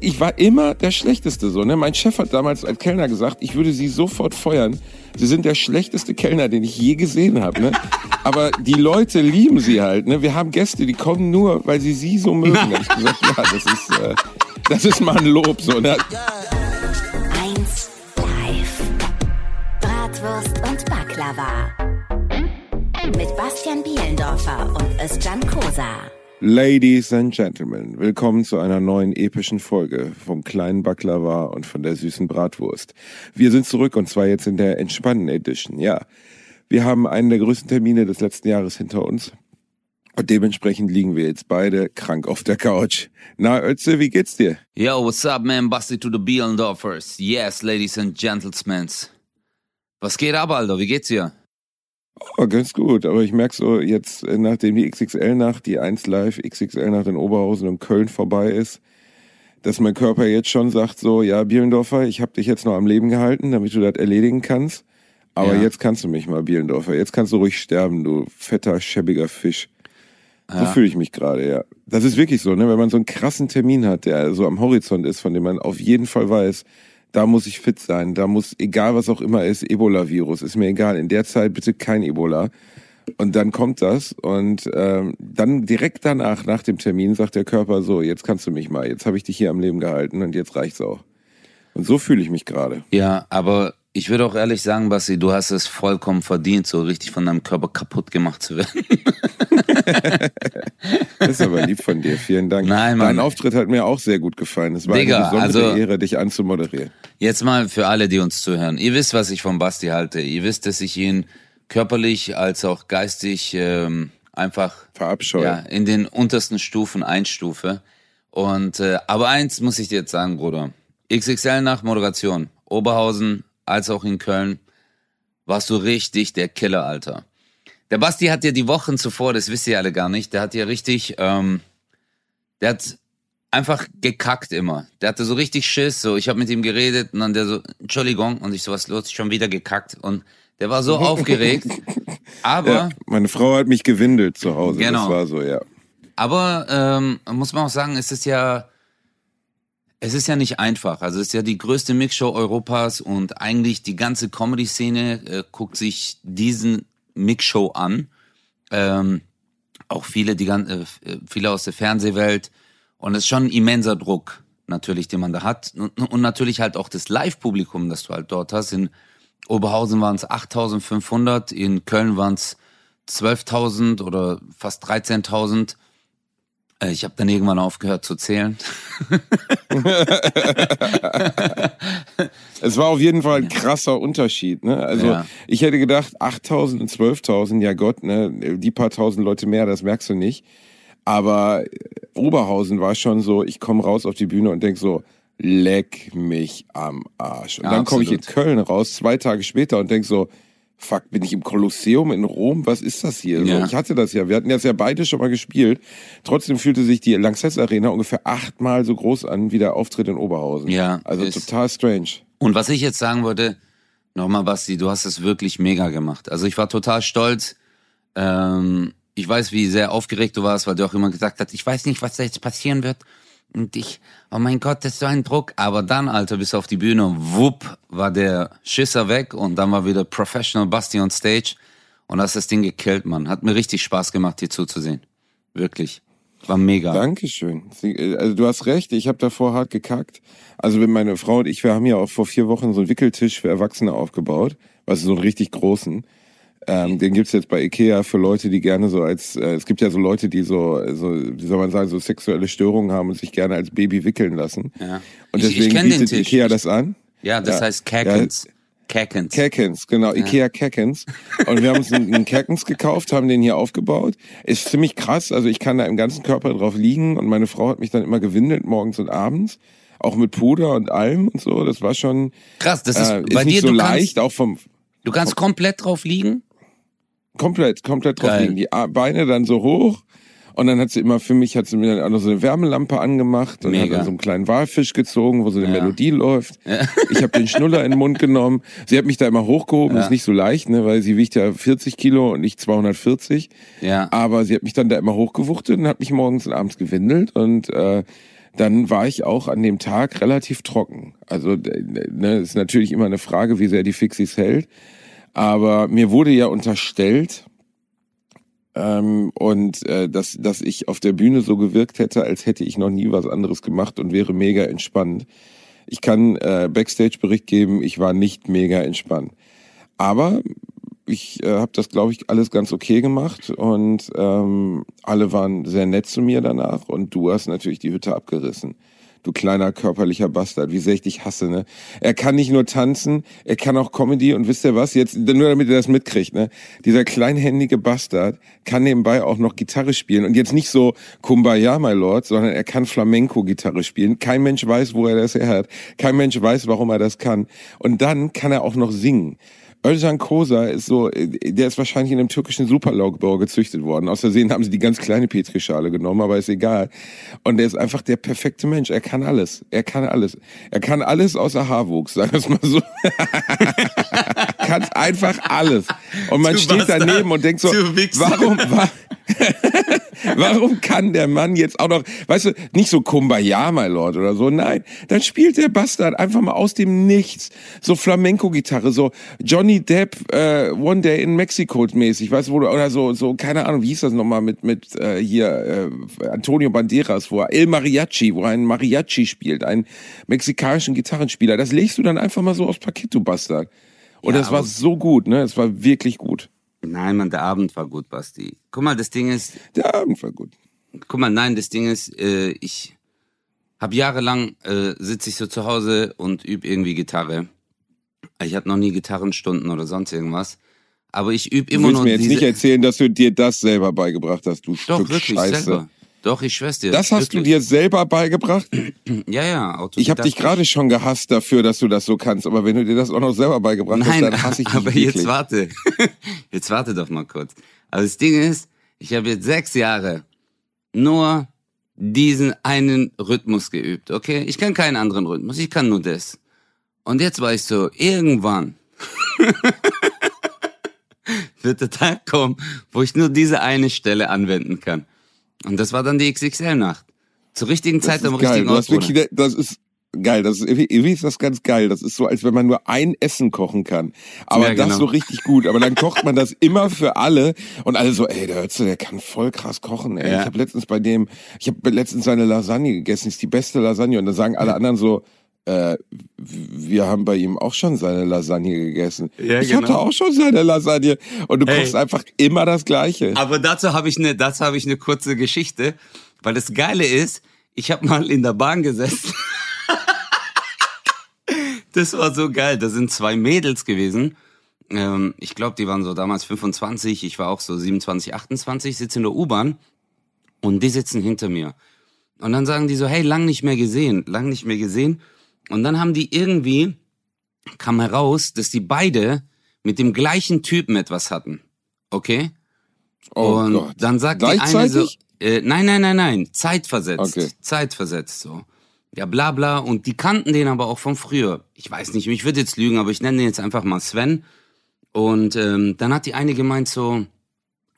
ich war immer der Schlechteste so. Ne? Mein Chef hat damals als Kellner gesagt, ich würde sie sofort feuern. Sie sind der schlechteste Kellner, den ich je gesehen habe. Ne? Aber die Leute lieben sie halt. Ne? Wir haben Gäste, die kommen nur, weil sie sie so mögen. Da ich gesagt, ja, das ist, äh, das ist mal ein Lob. So, ne? Eins live. Bratwurst und Baklava. Mit Bastian Bielendorfer und Özcan Kosa. Ladies and Gentlemen, willkommen zu einer neuen epischen Folge vom kleinen Baklava und von der süßen Bratwurst. Wir sind zurück und zwar jetzt in der entspannten Edition. Ja, wir haben einen der größten Termine des letzten Jahres hinter uns und dementsprechend liegen wir jetzt beide krank auf der Couch. Na, Ötze, wie geht's dir? Yo, what's up, man? Basti to the Bielendorfers. Yes, ladies and gentlemen. Was geht ab, Alter? Wie geht's dir? Oh, ganz gut, aber ich merke so jetzt, äh, nachdem die XXL-Nacht, die 1 Live XXL-Nacht in Oberhausen und Köln vorbei ist, dass mein Körper jetzt schon sagt so, ja, Bielendorfer, ich habe dich jetzt noch am Leben gehalten, damit du das erledigen kannst. Aber Ja. jetzt kannst du mich mal, Bielendorfer. Jetzt kannst du ruhig sterben, du fetter, schäbiger Fisch. So Ja. fühle ich mich gerade, ja. Das ist wirklich so, ne? Wenn man so einen krassen Termin hat, der so am Horizont ist, von dem man auf jeden Fall weiß, da muss ich fit sein, da muss, egal was auch immer ist, Ebola-Virus, ist mir egal. In der Zeit bitte kein Ebola. Und dann kommt das und ähm, dann direkt danach, nach dem Termin, sagt der Körper so, jetzt kannst du mich mal, jetzt habe ich dich hier am Leben gehalten und jetzt reicht's auch. Und so fühle ich mich gerade. Ja, aber ich würde auch ehrlich sagen, Basti, du hast es vollkommen verdient, so richtig von deinem Körper kaputt gemacht zu werden. Das ist aber lieb von dir, vielen Dank. Nein, Mann. Dein Auftritt hat mir auch sehr gut gefallen. Es war Digga, eine besondere also- Ehre, dich anzumoderieren. Jetzt mal für alle, die uns zuhören. Ihr wisst, was ich von Basti halte. Ihr wisst, dass ich ihn körperlich als auch geistig ähm, einfach Verabscheuen. ja, in den untersten Stufen einstufe. Und äh, aber eins muss ich dir jetzt sagen, Bruder. XXL nach Moderation. Oberhausen als auch in Köln warst du richtig der Killer, Alter. Der Basti hat ja die Wochen zuvor, das wisst ihr alle gar nicht, der hat ja richtig, ähm, der hat einfach gekackt immer. Der hatte so richtig Schiss, so ich habe mit ihm geredet und dann der so, Entschuldigung, und ich so, was los, schon wieder gekackt. Und der war so aufgeregt. Aber Ja, meine Frau hat mich gewindelt zu Hause. Genau. Das war so, ja. Aber ähm, muss man auch sagen, es ist ja, es ist ja nicht einfach. Also es ist ja die größte Mixshow Europas und eigentlich die ganze Comedy-Szene äh, guckt sich diesen Mixshow an. Ähm, auch viele, die äh, viele aus der Fernsehwelt. Und es ist schon ein immenser Druck, natürlich, den man da hat. Und, und natürlich halt auch das Live-Publikum, das du halt dort hast. In Oberhausen waren es 8.500, in Köln waren es 12.000 oder fast 13.000. Äh, Ich habe dann irgendwann aufgehört zu zählen. Es war auf jeden Fall ein krasser Unterschied. Ne? Also Ja. ich hätte gedacht, 8000 und 12.000, ja Gott, ne? die paar tausend Leute mehr, das merkst du nicht. Aber äh, Oberhausen war schon so, ich komme raus auf die Bühne und denk so, leck mich am Arsch. Und Ja, dann komme ich in. Köln raus, zwei Tage später und denk so, fuck, bin ich im Kolosseum in Rom? Was ist das hier? Ja. ich hatte das ja, wir hatten das ja beide schon mal gespielt. Trotzdem fühlte sich die Lanxess Arena ungefähr achtmal so groß an wie der Auftritt in Oberhausen. Ja, Also ist- total strange. Und was ich jetzt sagen wollte, nochmal Basti, du hast es wirklich mega gemacht. Also ich war total stolz. Ähm, ich weiß, wie sehr aufgeregt du warst, weil du auch immer gesagt hast, ich weiß nicht, was da jetzt passieren wird. Und ich, oh mein Gott, das ist so ein Druck. Aber dann, Alter, bist du auf die Bühne wupp, war der Schisser weg und dann war wieder Professional Basti on Stage und hast das Ding gekillt, Mann. Hat mir richtig Spaß gemacht, dir zuzusehen. Wirklich. War mega. Dankeschön. Äh, Also du hast recht, ich habe davor hart gekackt. Also meine Frau und ich, wir haben ja auch vor vier Wochen so einen Wickeltisch für Erwachsene aufgebaut, also so einen richtig großen. Ähm, den gibt's jetzt bei Ikea für Leute, die gerne so als, äh, es gibt ja so Leute, die so, so, wie soll man sagen, so sexuelle Störungen haben und sich gerne als Baby wickeln lassen. Ja. Und Ich- ich deswegen den bietet Tisch. Ikea Ich- das an. Ja, das Ja. heißt Kerkens. Kerkens. Keckens, genau, Ikea Keckens. Und wir haben uns einen, Keckens gekauft, haben den hier aufgebaut. Ist ziemlich krass, also ich kann da im ganzen Körper drauf liegen und meine Frau hat mich dann immer gewindelt, morgens und abends. Auch mit Puder und allem und so. Das war schon Krass, das ist äh, bei ist nicht dir, so du leicht, kannst, auch vom du kannst komplett drauf liegen. Komplett, komplett drauf Geil. liegen. Die Beine dann so hoch. Und dann hat sie immer für mich, hat sie mir dann auch noch so eine Wärmelampe angemacht und hat Mega. dann so einen kleinen Walfisch gezogen, wo so eine Ja. Melodie läuft. Ich habe den Schnuller in den Mund genommen. Sie hat mich da immer hochgehoben, Ja. ist nicht so leicht, ne, weil sie wiegt ja 40 Kilo und ich 240. Ja. Aber sie hat mich dann da immer hochgewuchtet und hat mich morgens und abends gewindelt und äh, dann war ich auch an dem Tag relativ trocken. Also ne, ist natürlich immer eine Frage, wie sehr die Fixis hält. Aber mir wurde ja unterstellt, ähm, und äh, dass, dass ich auf der Bühne so gewirkt hätte, als hätte ich noch nie was anderes gemacht und wäre mega entspannt. Ich kann äh, Backstage-Bericht geben, ich war nicht mega entspannt. Aber ich äh, habe das, glaube ich, alles ganz okay gemacht und ähm, alle waren sehr nett zu mir danach und du hast natürlich die Hütte abgerissen du kleiner körperlicher Bastard, wie sehr ich dich hasse, ne? Er kann nicht nur tanzen, er kann auch Comedy und wisst ihr was, jetzt, nur damit ihr das mitkriegt, ne? Dieser kleinhändige Bastard kann nebenbei auch noch Gitarre spielen und jetzt nicht so Kumbaya, my Lord, sondern er kann Flamenco-Gitarre spielen. Kein Mensch weiß, wo er das her hat. Kein Mensch weiß, warum er das kann. Und dann kann er auch noch singen. Özcan Kosa ist so, der ist wahrscheinlich in einem türkischen Superlaugbau gezüchtet worden. Aus Versehen haben sie die ganz kleine Petrischale genommen, aber ist egal. Und er ist einfach der perfekte Mensch. Er kann alles. Er kann alles. Er kann alles außer Haarwuchs, sagen wir es mal so. kann einfach alles. Und man du steht daneben und denkt so, warum, wa Warum kann der Mann jetzt auch noch, weißt du, nicht so Kumbaya, my Lord oder so, nein, dann spielt der Bastard einfach mal aus dem Nichts so Flamenco-Gitarre, so Johnny Depp äh, One Day in Mexico mäßig, weißt du, oder so, so keine Ahnung, wie hieß das nochmal mit mit äh, hier äh, Antonio Banderas, wo er El Mariachi, wo er einen Mariachi spielt, einen mexikanischen Gitarrenspieler, das legst du dann einfach mal so aufs Paket, du Bastard. Und ja, das war so gut, ne? Es war wirklich gut. Nein, man, der Abend war gut, Basti. Guck mal, das Ding ist. Der Abend war gut. Guck mal, nein, das Ding ist, äh, ich habe jahrelang äh, sitze ich so zu Hause und übe irgendwie Gitarre. Ich hatte noch nie Gitarrenstunden oder sonst irgendwas. Aber ich übe immer noch. Du willst mir jetzt nicht erzählen, dass du dir das selber beigebracht hast, du Doch, Stück wirklich, Scheiße. Selber. Doch, ich schwör's dir. Das hast wirklich. du dir selber beigebracht? ja, ja. Ich habe dich gerade schon gehasst dafür, dass du das so kannst. Aber wenn du dir das auch noch selber beigebracht Nein, hast, dann hasse ich dich aber wirklich. jetzt warte. jetzt warte doch mal kurz. Also das Ding ist, ich habe jetzt sechs Jahre nur diesen einen Rhythmus geübt, okay? Ich kann keinen anderen Rhythmus, ich kann nur das. Und jetzt war ich so, irgendwann wird der Tag kommen, wo ich nur diese eine Stelle anwenden kann. Und das war dann die XXL-Nacht. Zur richtigen Zeit am geil. richtigen Ort. Wirklich, das ist geil. Das ist, irgendwie ist das ganz geil. Das ist so, als wenn man nur ein Essen kochen kann. Aber ja, genau. das so richtig gut. Aber dann kocht man das immer für alle. Und alle so, ey, der Hörze, der kann voll krass kochen. Ey. Ja. Ich habe letztens bei dem, ich habe letztens seine Lasagne gegessen. Ist die beste Lasagne. Und dann sagen alle anderen so, äh, wir haben bei ihm auch schon seine Lasagne gegessen. Ja, ich genau. hatte auch schon seine Lasagne. Und du hey. kochst einfach immer das Gleiche. Aber dazu habe ich eine, ich eine kurze Geschichte, weil das Geile ist, ich habe mal in der Bahn gesessen. das war so geil. Da sind zwei Mädels gewesen. Ähm, ich glaube, die waren so damals 25. Ich war auch so 27, 28. Sitze in der U-Bahn und die sitzen hinter mir. Und dann sagen die so, hey, lang nicht mehr gesehen, lang nicht mehr gesehen. Und dann haben die irgendwie, kam heraus, dass die beide mit dem gleichen Typen etwas hatten. Okay? Oh und Gott. dann sagt die eine so, äh, nein, nein, nein, nein, zeitversetzt. Okay. Zeitversetzt so. Ja, bla bla. Und die kannten den aber auch von früher. Ich weiß nicht, ich würde jetzt lügen, aber ich nenne den jetzt einfach mal Sven. Und ähm, dann hat die eine gemeint so,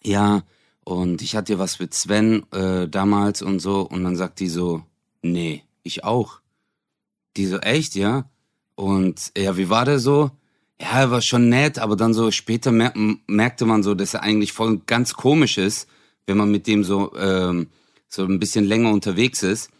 ja, und ich hatte was mit Sven äh, damals und so. Und dann sagt die so, nee, ich auch. Die so, echt, ja? Und ja, wie war der so? Ja, er war schon nett, aber dann so später mer merkte man so, dass er eigentlich voll ganz komisch ist, wenn man mit dem so, ähm, so ein bisschen länger unterwegs ist.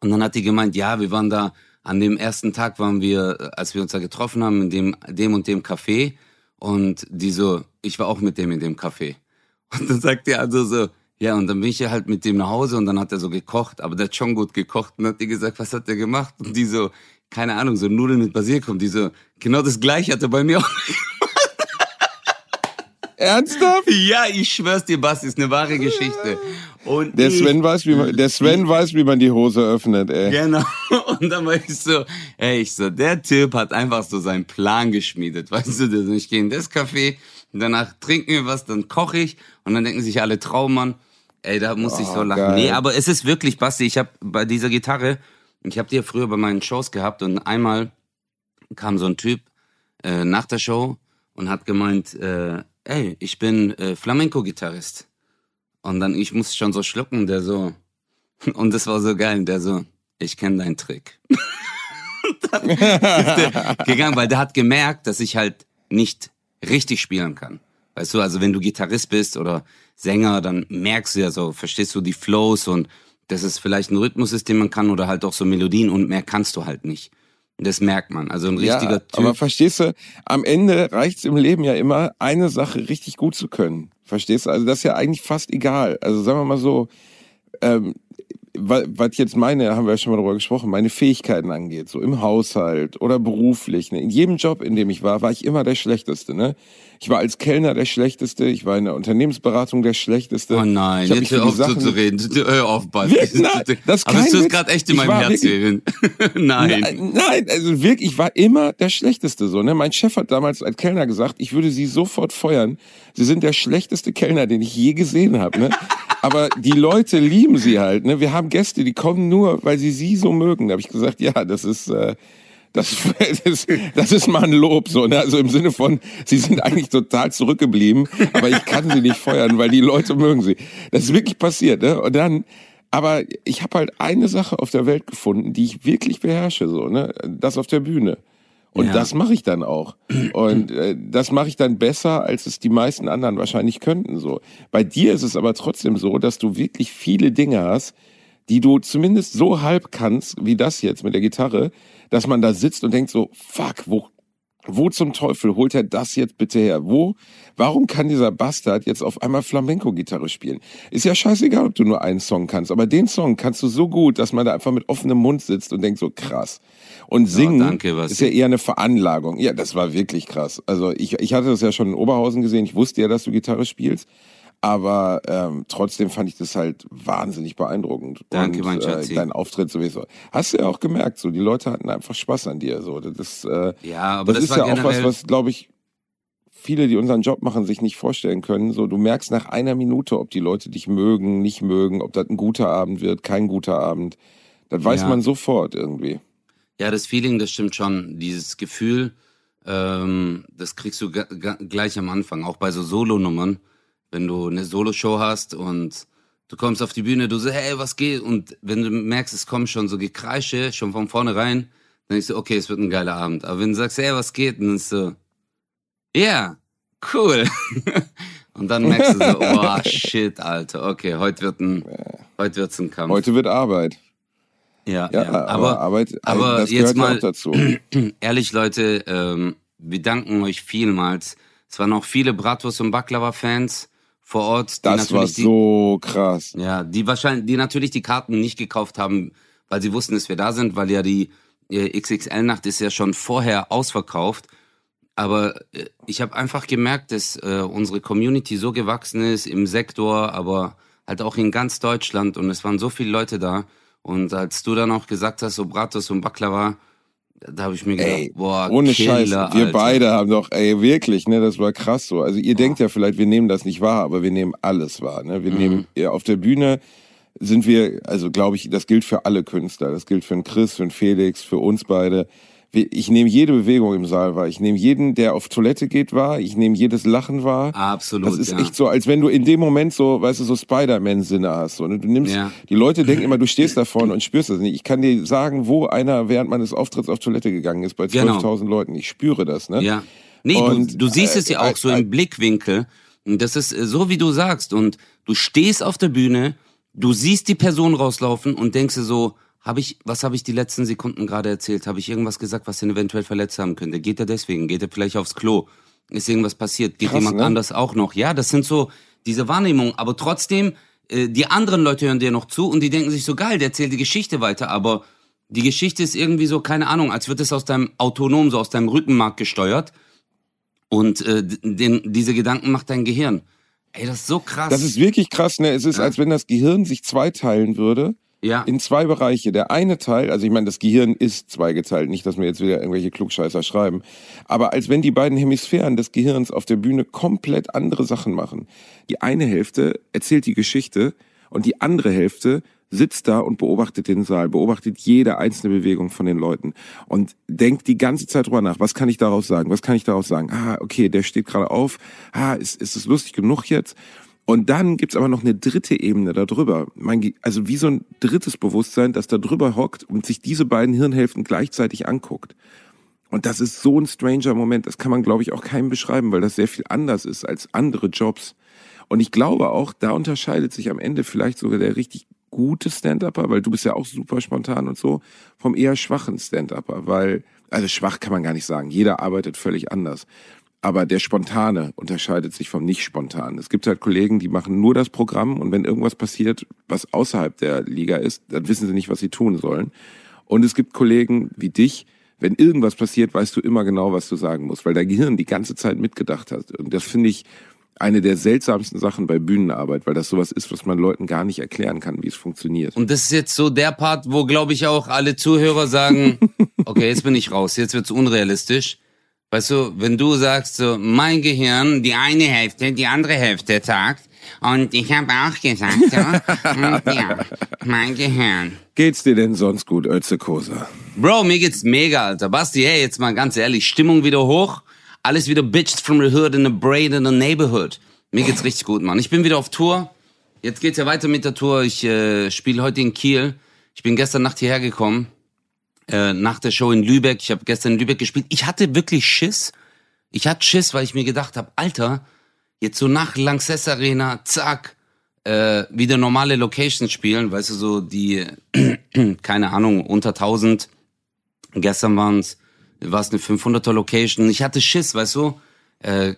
Und dann hat die gemeint, ja, wir waren da, an dem ersten Tag waren wir, als wir uns da getroffen haben, in dem, dem und dem Café. Und die so, ich war auch mit dem in dem Café. Und dann sagt die also so, ja, und dann bin ich ja halt mit dem nach Hause und dann hat er so gekocht, aber der hat schon gut gekocht und hat die gesagt, was hat der gemacht? Und die so, keine Ahnung, so Nudeln mit Basilikum, die so, genau das gleiche hat er bei mir auch gemacht. Ernsthaft? Ja, ich schwör's dir, Basti, ist eine wahre Geschichte. Und der Sven weiß, wie man, der Sven weiß, wie man die Hose öffnet, ey. Genau. Und dann war ich so, ey, ich so, der Typ hat einfach so seinen Plan geschmiedet, weißt du, ich gehe in das Café, danach trinken wir was, dann koche ich und dann denken sich alle Traummann, Ey, da muss oh, ich so oh, lachen. Geil. Nee, aber es ist wirklich, Basti, ich habe bei dieser Gitarre, ich habe die ja früher bei meinen Shows gehabt und einmal kam so ein Typ äh, nach der Show und hat gemeint, äh, ey, ich bin äh, Flamenco-Gitarrist. Und dann, ich musste schon so schlucken, der so, und das war so geil, der so, ich kenne deinen Trick. dann ist der gegangen, weil der hat gemerkt, dass ich halt nicht richtig spielen kann. Weißt du, also wenn du Gitarrist bist oder Sänger, dann merkst du ja so, verstehst du die Flows und dass es vielleicht ein Rhythmus ist, den man kann oder halt auch so Melodien und mehr kannst du halt nicht. Das merkt man. Also ein richtiger ja, Typ. Aber verstehst du, am Ende reicht's im Leben ja immer, eine Sache richtig gut zu können. Verstehst du? Also das ist ja eigentlich fast egal. Also sagen wir mal so, ähm, was jetzt meine, haben wir ja schon mal darüber gesprochen, meine Fähigkeiten angeht, so im Haushalt oder beruflich, ne, in jedem Job, in dem ich war, war ich immer der Schlechteste, ne? Ich war als Kellner der Schlechteste, ich war in der Unternehmensberatung der Schlechteste. Oh nein, jetzt hör auf Sachen- zu reden. Hör auf. Wirklich? Nein, das Aber Witz. gerade echt in meinem Herz wirklich-. Nein. Nein, nein, also wirklich, ich war immer der Schlechteste so. Ne? Mein Chef hat damals als Kellner gesagt, ich würde Sie sofort feuern. Sie sind der schlechteste Kellner, den ich je gesehen habe. Ne? Aber die Leute lieben Sie halt. Ne? Wir haben Gäste, die kommen nur, weil sie Sie so mögen. Da habe ich gesagt, ja, das ist... Äh, das, das, ist, das ist mal ein Lob, so, ne? Also im Sinne von, sie sind eigentlich total zurückgeblieben, aber ich kann sie nicht feuern, weil die Leute mögen sie. Das ist wirklich passiert, ne? Und dann, aber ich habe halt eine Sache auf der Welt gefunden, die ich wirklich beherrsche, so, ne? Das auf der Bühne. Und Ja. das mache ich dann auch. Und äh, das mache ich dann besser, als es die meisten anderen wahrscheinlich könnten. So. Bei dir ist es aber trotzdem so, dass du wirklich viele Dinge hast, die du zumindest so halb kannst, wie das jetzt mit der Gitarre, dass man da sitzt und denkt so, fuck, wo, wo zum Teufel holt er das jetzt bitte her? Wo, warum kann dieser Bastard jetzt auf einmal Flamenco-Gitarre spielen? Ist ja scheißegal, ob du nur einen Song kannst, aber den Song kannst du so gut, dass man da einfach mit offenem Mund sitzt und denkt so, krass. Und singen danke, Basti. ist ja eher eine Veranlagung. Ja, das war wirklich krass. Also ich, ich hatte das ja schon in Oberhausen gesehen. Ich wusste ja, dass du Gitarre spielst. Aber ähm, trotzdem fand ich das halt wahnsinnig beeindruckend. Danke, und, mein Schatzi. Äh, dein Auftritt sowieso. Hast du ja auch gemerkt, so die Leute hatten einfach Spaß an dir. So, das, äh, Ja, aber das, das, ist ja auch was, was glaube ich viele, die unseren Job machen, sich nicht vorstellen können. So, du merkst nach einer Minute, ob die Leute dich mögen, nicht mögen, ob das ein guter Abend wird, kein guter Abend. Das weiß Ja. man sofort irgendwie. Ja, das Feeling, das stimmt schon. Dieses Gefühl, ähm, das kriegst du gleich am Anfang, auch bei so Solonummern. Wenn du eine Soloshow hast und du kommst auf die Bühne, du so, hey, was geht? Und wenn du merkst, es kommen schon so Gekreische, schon von vornherein, dann denkst du, okay, es wird ein geiler Abend. Aber wenn du sagst, hey, was geht? Dann ist so, ja, cool. und dann merkst du so, oh shit, Alter, okay, heute wird ein, heute wird's ein Kampf. Heute wird Arbeit. ja, Ja, ja, aber, aber Arbeit, aber das jetzt gehört ja mal- auch dazu. ehrlich, Leute, ähm, wir danken euch vielmals. Es waren auch viele Bratwurst- und Baklava-Fans vor Ort, die Das war die, so krass. ja, die wahrscheinlich, die natürlich die Karten nicht gekauft haben, weil sie wussten, dass wir da sind, weil ja die äh, XXL-Nacht ist ja schon vorher ausverkauft. Aber äh, ich habe einfach gemerkt, dass äh, unsere Community so gewachsen ist im Sektor, aber halt auch in ganz Deutschland und es waren so viele Leute da. Und als du dann auch gesagt hast, so Bratwurst und Baklava, da habe ich mir gedacht, Ey, boah, Ohne Killer, Scheiß. Wir Alter. beide haben doch, ey, wirklich, ne, das war krass so. Also ihr denkt ja vielleicht, wir nehmen das nicht wahr, aber wir nehmen alles wahr. Ne? Wir Mhm. nehmen ja, auf der Bühne sind wir, also glaube ich, das gilt für alle Künstler. Das gilt für einen Chris, für einen Felix, für uns beide. Ich nehme jede Bewegung im Saal wahr. Ich nehme jeden, der auf Toilette geht, wahr. Ich nehme jedes Lachen wahr. Absolut. Das ist ja. echt so, als wenn du in dem Moment so, weißt du, so Spider-Man-Sinne hast. So, ne? Du nimmst, Ja. die Leute denken immer, du stehst da vorne und spürst das nicht. Ich kann dir sagen, wo einer während meines Auftritts auf Toilette gegangen ist, bei Genau. 12.000 Leuten. Ich spüre das, ne? Ja. Nee, Und, du, du siehst es ja äh, auch so äh, im Blickwinkel. Und das ist äh, so, wie du sagst. Und du stehst auf der Bühne, du siehst die Person rauslaufen und denkst dir so, hab ich, was habe ich die letzten Sekunden gerade erzählt? Habe ich irgendwas gesagt, was ihn eventuell verletzt haben könnte? Geht er deswegen? Geht er vielleicht aufs Klo? Ist irgendwas passiert? Geht Krass, jemand ne? anders auch noch? Ja, das sind so diese Wahrnehmungen. Aber trotzdem, äh, die anderen Leute hören dir noch zu und die denken sich so, geil, der erzählt die Geschichte weiter. Aber die Geschichte ist irgendwie so, keine Ahnung, als wird es aus deinem autonom, so aus deinem Rückenmark gesteuert. Und äh, den, diese Gedanken macht dein Gehirn. Ey, das ist so krass. Das ist wirklich krass, ne? Es ist, als wenn das Gehirn sich zweiteilen würde ja, in zwei Bereiche. Der eine Teil, also ich meine, das Gehirn ist zweigeteilt, nicht, dass wir jetzt wieder irgendwelche Klugscheißer schreiben, aber als wenn die beiden Hemisphären des Gehirns auf der Bühne komplett andere Sachen machen. Die eine Hälfte erzählt die Geschichte und die andere Hälfte sitzt da und beobachtet den Saal, beobachtet jede einzelne Bewegung von den Leuten und denkt die ganze Zeit drüber nach, was kann ich daraus sagen, was kann ich daraus sagen? Ah, okay, der steht gerade auf, ah, ist, ist es lustig genug jetzt? Und dann gibt's aber noch eine dritte Ebene darüber. Mein, also wie so ein drittes Bewusstsein, das da drüber hockt und sich diese beiden Hirnhälften gleichzeitig anguckt. Und das ist so ein stranger Moment. Das kann man, glaube ich, auch keinem beschreiben, weil das sehr viel anders ist als andere Jobs. Und ich glaube auch, da unterscheidet sich am Ende vielleicht sogar der richtig gute Stand-Upper, weil du bist ja auch super spontan und so, vom eher schwachen Stand-Upper, weil, also schwach kann man gar nicht sagen. Jeder arbeitet völlig anders. Aber der Spontane unterscheidet sich vom Nicht-Spontanen. Es gibt halt Kollegen, die machen nur das Programm und wenn irgendwas passiert, was außerhalb der Liga ist, dann wissen sie nicht, was sie tun sollen. Und es gibt Kollegen wie dich, wenn irgendwas passiert, weißt du immer genau, was du sagen musst, weil dein Gehirn die ganze Zeit mitgedacht hat. Und das finde ich eine der seltsamsten Sachen bei Bühnenarbeit, weil das sowas ist, was man Leuten gar nicht erklären kann, wie es funktioniert. Und das ist jetzt so der Part, wo, glaube ich, auch alle Zuhörer sagen, okay, jetzt bin ich raus, jetzt wird's unrealistisch. Weißt du, wenn du sagst, so, mein Gehirn, die eine Hälfte, die andere Hälfte sagt, und ich habe auch gesagt, so, ja, mein Gehirn. Geht's dir denn sonst gut, Ötze Kosa? Bro, mir geht's mega, Alter. Basti, hey, jetzt mal ganz ehrlich, Stimmung wieder hoch, alles wieder bitched from the hood in the brain in the neighborhood. Mir geht's richtig gut, Mann. Ich bin wieder auf Tour. Jetzt geht's ja weiter mit der Tour. Ich äh, spiele heute in Kiel. Ich bin gestern Nacht hierher gekommen äh, nach der Show in Lübeck. Ich habe gestern in Lübeck gespielt. Ich hatte wirklich Schiss. Ich hatte Schiss, weil ich mir gedacht habe, Alter, jetzt so nach Lanxess Arena, zack, äh, wieder normale Locations spielen, weißt du, so die, keine Ahnung, unter 1000. Gestern waren es, war es eine 500er Location. Ich hatte Schiss, weißt du, äh,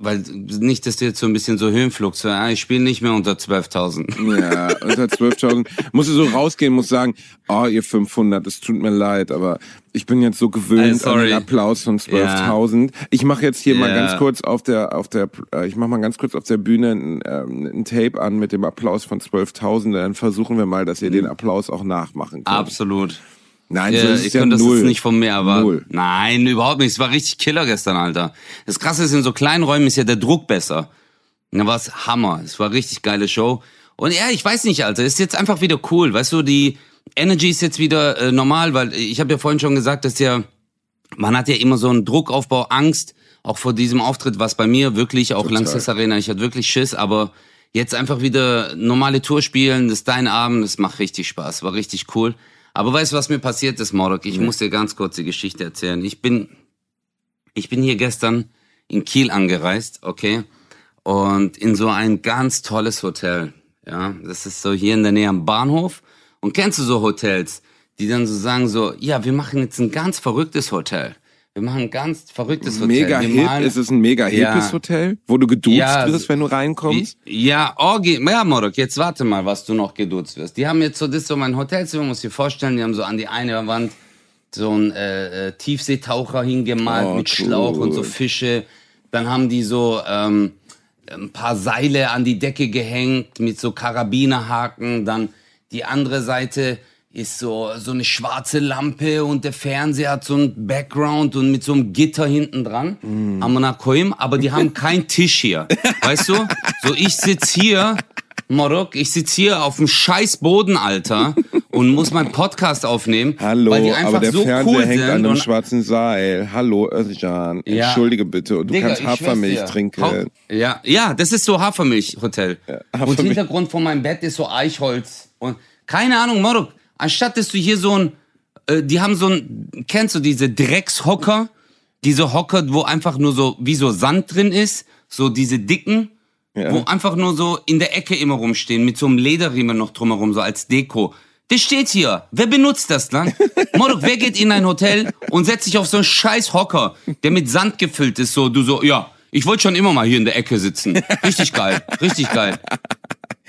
weil nicht, dass du jetzt so ein bisschen so Höhenflug, so, ah, ich spiele nicht mehr unter 12.000. Ja, unter 12.000. musst du so rausgehen, muss sagen, oh, ihr 500, es tut mir leid, aber ich bin jetzt so gewöhnt an den. Applaus von 12.000. Ich mache jetzt hier mal Ja. ganz kurz auf der, auf der, äh, ich mache mal ganz kurz auf der Bühne ein, ähm, ein Tape an mit dem Applaus von 12.000. Dann versuchen wir mal, dass ihr den Applaus auch nachmachen könnt. Absolut. Nein, so ist ich ja könnte das null. jetzt nicht von mir, aber Null. nein, überhaupt nicht. Es war richtig Killer gestern, Alter. Das Krasse ist, in so kleinen Räumen ist ja der Druck besser. Da war es Hammer. Es war richtig geile Show. Und ja, ich weiß nicht, Alter. Ist jetzt einfach wieder cool. Weißt du, die Energy ist jetzt wieder äh, normal, weil ich habe ja vorhin schon gesagt, dass ja man hat ja immer so einen Druckaufbau, Angst, auch vor diesem Auftritt, was bei mir wirklich, auch Lanxess Arena, ich hatte wirklich Schiss, aber jetzt einfach wieder normale Tour spielen, das ist dein Abend, das macht richtig Spaß, war richtig cool. Aber weißt du, was mir passiert ist, Morok? Ich muss dir ganz kurz die Geschichte erzählen. Ich bin, ich bin hier gestern in Kiel angereist, okay? Und in so ein ganz tolles Hotel, ja? Das ist so hier in der Nähe am Bahnhof. Und kennst du so Hotels, die dann so sagen so, ja, wir machen jetzt ein ganz verrücktes Hotel. Wir machen ein ganz verrücktes Hotel. Mega wir hip, malen- ist es ein mega Ja. hippes Hotel, wo du geduzt Ja, wirst, wenn du reinkommst? Ja, Orgi, ja, Morok, jetzt warte mal, was du noch geduzt wirst. Die haben jetzt so, das ist so mein Hotelzimmer, muss dir vorstellen, die haben so an die eine Wand so einen äh, äh, Tiefseetaucher hingemalt Oh, mit cool. Schlauch und so Fische. Dann haben die so ähm, ein paar Seile an die Decke gehängt mit so Karabinerhaken. Dann die andere Seite ist so, so eine schwarze Lampe und der Fernseher hat so ein Background und mit so einem Gitter hinten dran. Mm. Am Monacoim, aber die haben keinen Tisch hier. Weißt du? So, ich sitz hier, Morok, ich sitz hier auf dem scheiß Boden, Alter, und muss meinen Podcast aufnehmen. Hallo, weil die einfach aber der so Fernseher cool hängt sind an einem und schwarzen Seil. Hallo, Özcan. Ja. Entschuldige bitte. Und du Digga, kannst Hafermilch trinken. Hau- Ja, ja, das ist so Hafermilch-Hotel. Und Hafermilch. Hintergrund von meinem Bett ist so Eichholz. Und keine Ahnung, Morok, anstatt dass du hier so ein, äh, die haben so ein, kennst du diese Dreckshocker? Diese Hocker, wo einfach nur so, wie so Sand drin ist, so diese dicken, Ja. wo einfach nur so in der Ecke immer rumstehen, mit so einem Lederriemen noch drumherum, so als Deko. Das steht hier. Wer benutzt das dann? Morok, wer geht in ein Hotel und setzt sich auf so einen scheiß Hocker, der mit Sand gefüllt ist, so, du so, ja, ich wollte schon immer mal hier in der Ecke sitzen. Richtig geil, richtig geil.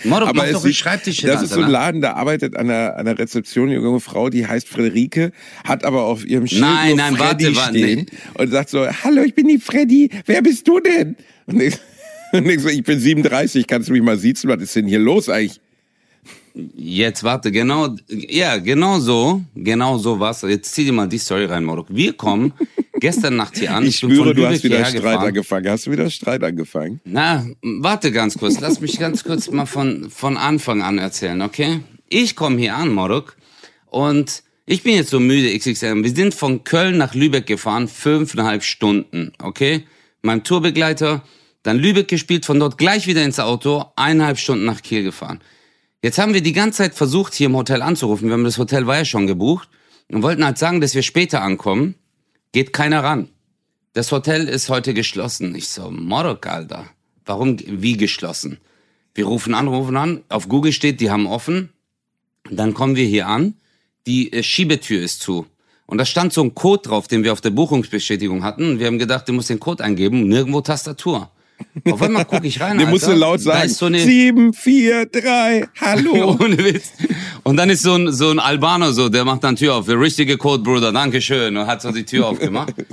Morok, mach es sieht- Schreibtisch Das ist so ein? Laden, da arbeitet an der, an der Rezeption eine junge Frau, die heißt Friederike, hat aber auf ihrem Schild Nein, nein, Freddy warte, warte, stehen und sagt so, hallo, ich bin die Freddy, wer bist du denn? Und ich, und ich so, ich bin 37, kannst du mich mal siezen, was ist denn hier los eigentlich? Jetzt warte, genau, ja, genau so, genau so was. Jetzt zieh dir mal die Story rein, Morok. Wir kommen gestern Nacht hier an. Ich spüre, du hast wieder Streit gefahren. angefangen. Hast du wieder Streit angefangen? Na, warte ganz kurz. Lass mich ganz kurz mal von, von Anfang an erzählen, okay? Ich komme hier an, Morok, und ich bin jetzt so müde, XXL. Wir sind von Köln nach Lübeck gefahren, fünfeinhalb Stunden, okay? Mein Tourbegleiter, Dann Lübeck gespielt, von dort gleich wieder ins Auto, eineinhalb Stunden nach Kiel gefahren. Jetzt haben wir die ganze Zeit versucht, hier im Hotel anzurufen. Wir haben das Hotel war ja schon gebucht und wollten halt sagen, dass wir später ankommen. Geht keiner ran. Das Hotel ist heute geschlossen. Ich so, Morok, Alter. Warum, wie geschlossen? Wir rufen an, rufen an. Auf Google steht, die haben offen. Dann kommen wir hier an. Die äh, Schiebetür ist zu. Und da stand so ein Code drauf, den wir auf der Buchungsbestätigung hatten. Wir haben gedacht, du musst den Code eingeben. Nirgendwo Tastatur. Auf einmal gucke ich rein. Der musst du laut Da sagen. ist so eine, Sieben, vier, drei, hallo. ohne Witz. Und dann ist so ein, so ein Albaner so, der macht dann Tür auf. Der richtige Code, Bruder, Dankeschön. Und hat so die Tür aufgemacht.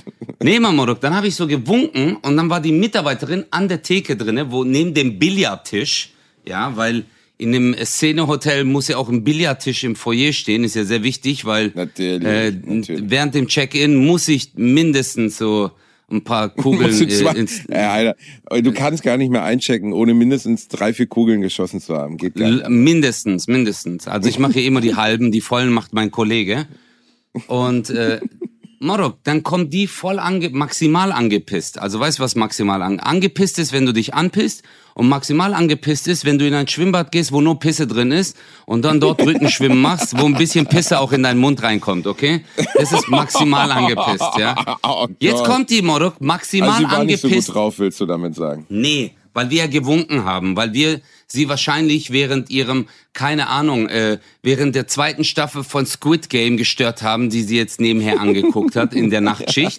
Nee, Mamorok, dann habe ich so gewunken und dann war die Mitarbeiterin an der Theke drinne, wo neben dem Billardtisch, ja, weil in dem Szenehotel muss ja auch ein Billardtisch im Foyer stehen, ist ja sehr wichtig, weil Natürlich, äh, natürlich. während dem Check-in muss ich mindestens so ein paar Kugeln äh, ins, ja, Alter, du kannst gar nicht mehr einchecken, ohne mindestens drei, vier Kugeln geschossen zu haben. Geht gar nicht. Mindestens, mindestens. Also ich mache hier immer die halben, die vollen macht mein Kollege. Und äh, Morok, dann kommt die voll ange maximal angepisst. Also weißt du, was maximal an angepisst ist, wenn du dich anpisst und maximal angepisst ist, wenn du in ein Schwimmbad gehst, wo nur Pisse drin ist und dann dort Rückenschwimmen machst, wo ein bisschen Pisse auch in deinen Mund reinkommt, okay? Das ist maximal angepisst, ja. Oh Jetzt kommt die Morok, maximal also sie war nicht so angepisst. gut drauf, willst du damit sagen? Nee, weil wir ja gewunken haben, weil wir sie wahrscheinlich während ihrem, keine Ahnung, äh, während der zweiten Staffel von Squid Game gestört haben, die sie jetzt nebenher angeguckt hat in der Nachtschicht.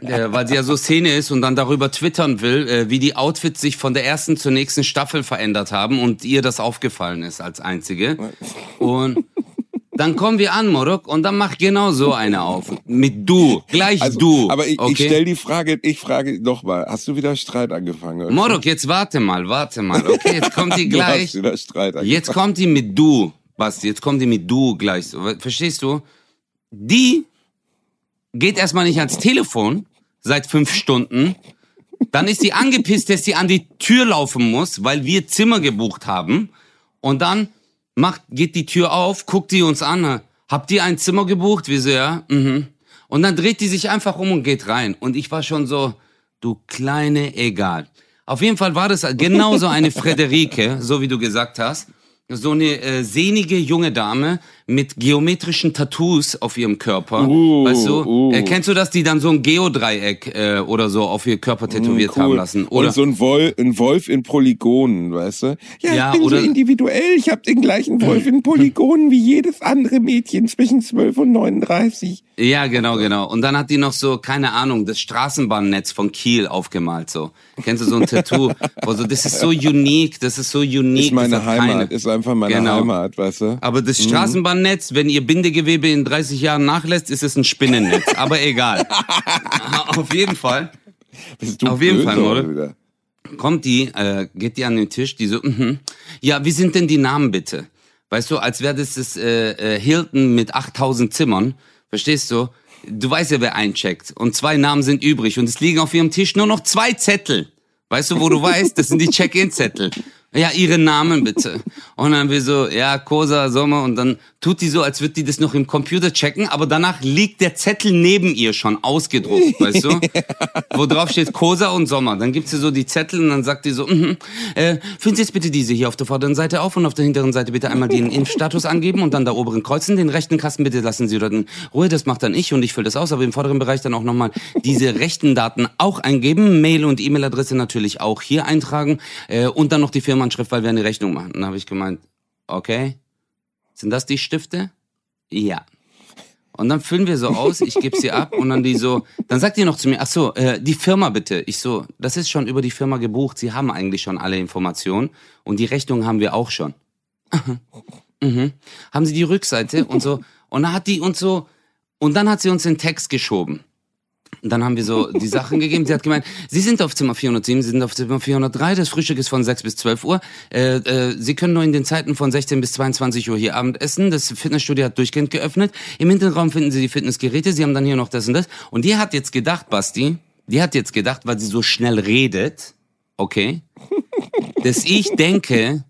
Äh, weil sie ja so Szene ist und dann darüber twittern will, äh, wie die Outfits sich von der ersten zur nächsten Staffel verändert haben und ihr das aufgefallen ist als einzige. Und dann kommen wir an, Morok, und dann mach genau so eine auf. Mit du. Gleich Also, du. Aber ich, ich okay? stell die Frage, ich frage noch mal, hast du wieder Streit angefangen? oder? Morok, jetzt warte mal, warte mal. Okay, jetzt kommt die Du hast gleich. wieder Streit angefangen. Jetzt kommt die mit du, Basti. Jetzt kommt die mit du gleich. Verstehst du? Die geht erstmal nicht ans Telefon seit fünf Stunden. Dann ist sie angepisst, dass sie an die Tür laufen muss, weil wir Zimmer gebucht haben. Und dann macht, geht die Tür auf, guckt die uns an. Habt ihr ein Zimmer gebucht? Wir so, ja. Mhm. Und dann dreht die sich einfach um und geht rein. Und ich war schon so, du kleine, egal. Auf jeden Fall war das genauso eine Frederike, so wie du gesagt hast. So eine äh, sehnige junge Dame mit geometrischen Tattoos auf ihrem Körper. Uh, weißt du? uh. Äh, kennst du das, die dann so ein Geodreieck äh, oder so auf ihr Körper tätowiert Cool. haben lassen? Oder Und so ein Wolf, ein Wolf in Polygonen, weißt du? Ja, Ja, ich bin oder- so individuell. Ich habe den gleichen Wolf in Polygonen wie jedes andere Mädchen zwischen 12 und 39. Ja, genau, genau. Und dann hat die noch so, keine Ahnung, das Straßenbahnnetz von Kiel aufgemalt, so. Kennst du so ein Tattoo? Wo so, das ist so unique, das ist so unique. Ist meine Heimat, keine. ist einfach meine Genau. Heimat, weißt du? Aber das Straßenbahnnetz, wenn ihr Bindegewebe in 30 Jahren nachlässt, ist es ein Spinnennetz. Aber egal. Auf jeden Fall Bist du auf jeden Fall, oder? kommt die, äh, geht die an den Tisch, die so, mhm. ja, wie sind denn die Namen bitte? Weißt du, als wäre das das äh, äh, Hilton mit 8000 Zimmern, verstehst du? Du weißt ja, wer eincheckt. Und zwei Namen sind übrig und es liegen auf ihrem Tisch nur noch zwei Zettel. Weißt du, wo du weißt, das sind die Check-in-Zettel. Ja, ihre Namen bitte. Und dann wir so, ja, Kosa, Sommer. Und dann tut die so, als würde die das noch im Computer checken, aber danach liegt der Zettel neben ihr schon ausgedruckt, weißt du? Wo drauf steht Kosa und Sommer. Dann gibt sie so die Zettel und dann sagt die so, mhm, äh, füllen Sie jetzt bitte diese hier auf der vorderen Seite auf und auf der hinteren Seite bitte einmal den Impfstatus angeben und dann da oberen kreuzen. Den rechten Kasten bitte lassen Sie dort in Ruhe, das macht dann ich und ich fülle das aus, aber im vorderen Bereich dann auch nochmal diese rechten Daten auch eingeben, Mail und E-Mail-Adresse natürlich auch hier eintragen äh, und dann noch die Firmenanschrift, weil wir eine Rechnung machen. Dann habe ich gemeint, okay, sind das die Stifte? Ja. Und dann füllen wir so aus, ich gebe sie ab und dann die so, dann sagt die noch zu mir, ach so, äh, die Firma bitte. Ich so, das ist schon über die Firma gebucht, sie haben eigentlich schon alle Informationen und die Rechnung haben wir auch schon. mhm. Haben sie die Rückseite und so, und dann hat die uns so, und dann hat sie uns den Text geschoben. Dann haben wir so die Sachen gegeben. Sie hat gemeint, Sie sind auf Zimmer 407, Sie sind auf Zimmer 403, das Frühstück ist von 6 bis 12 Uhr. Äh, äh, Sie können nur in den Zeiten von 16 bis 22 Uhr hier Abend essen. Das Fitnessstudio hat durchgehend geöffnet. Im Hinterraum finden Sie die Fitnessgeräte. Sie haben dann hier noch das und das. Und die hat jetzt gedacht, Basti, die hat jetzt gedacht, weil sie so schnell redet, okay, dass ich denke,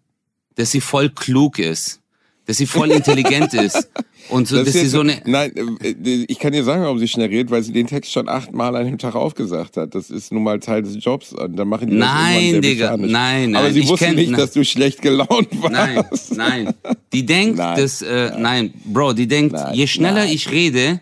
dass sie voll klug ist. Dass sie voll intelligent ist. Und so, Das dass sie so eine. Nein, äh, ich kann dir sagen, warum sie schnell redet, weil sie den Text schon achtmal an dem Tag aufgesagt hat. Das ist nun mal Teil des Jobs. Und dann machen die das Nein, sehr Digga, mechanisch. nein, Aber nein, sie ich wusste kenn- nicht, nein. dass du schlecht gelaunt warst. Nein, nein. Die denkt, Nein. dass, äh, nein, Bro, die denkt, Nein, je schneller nein. ich rede,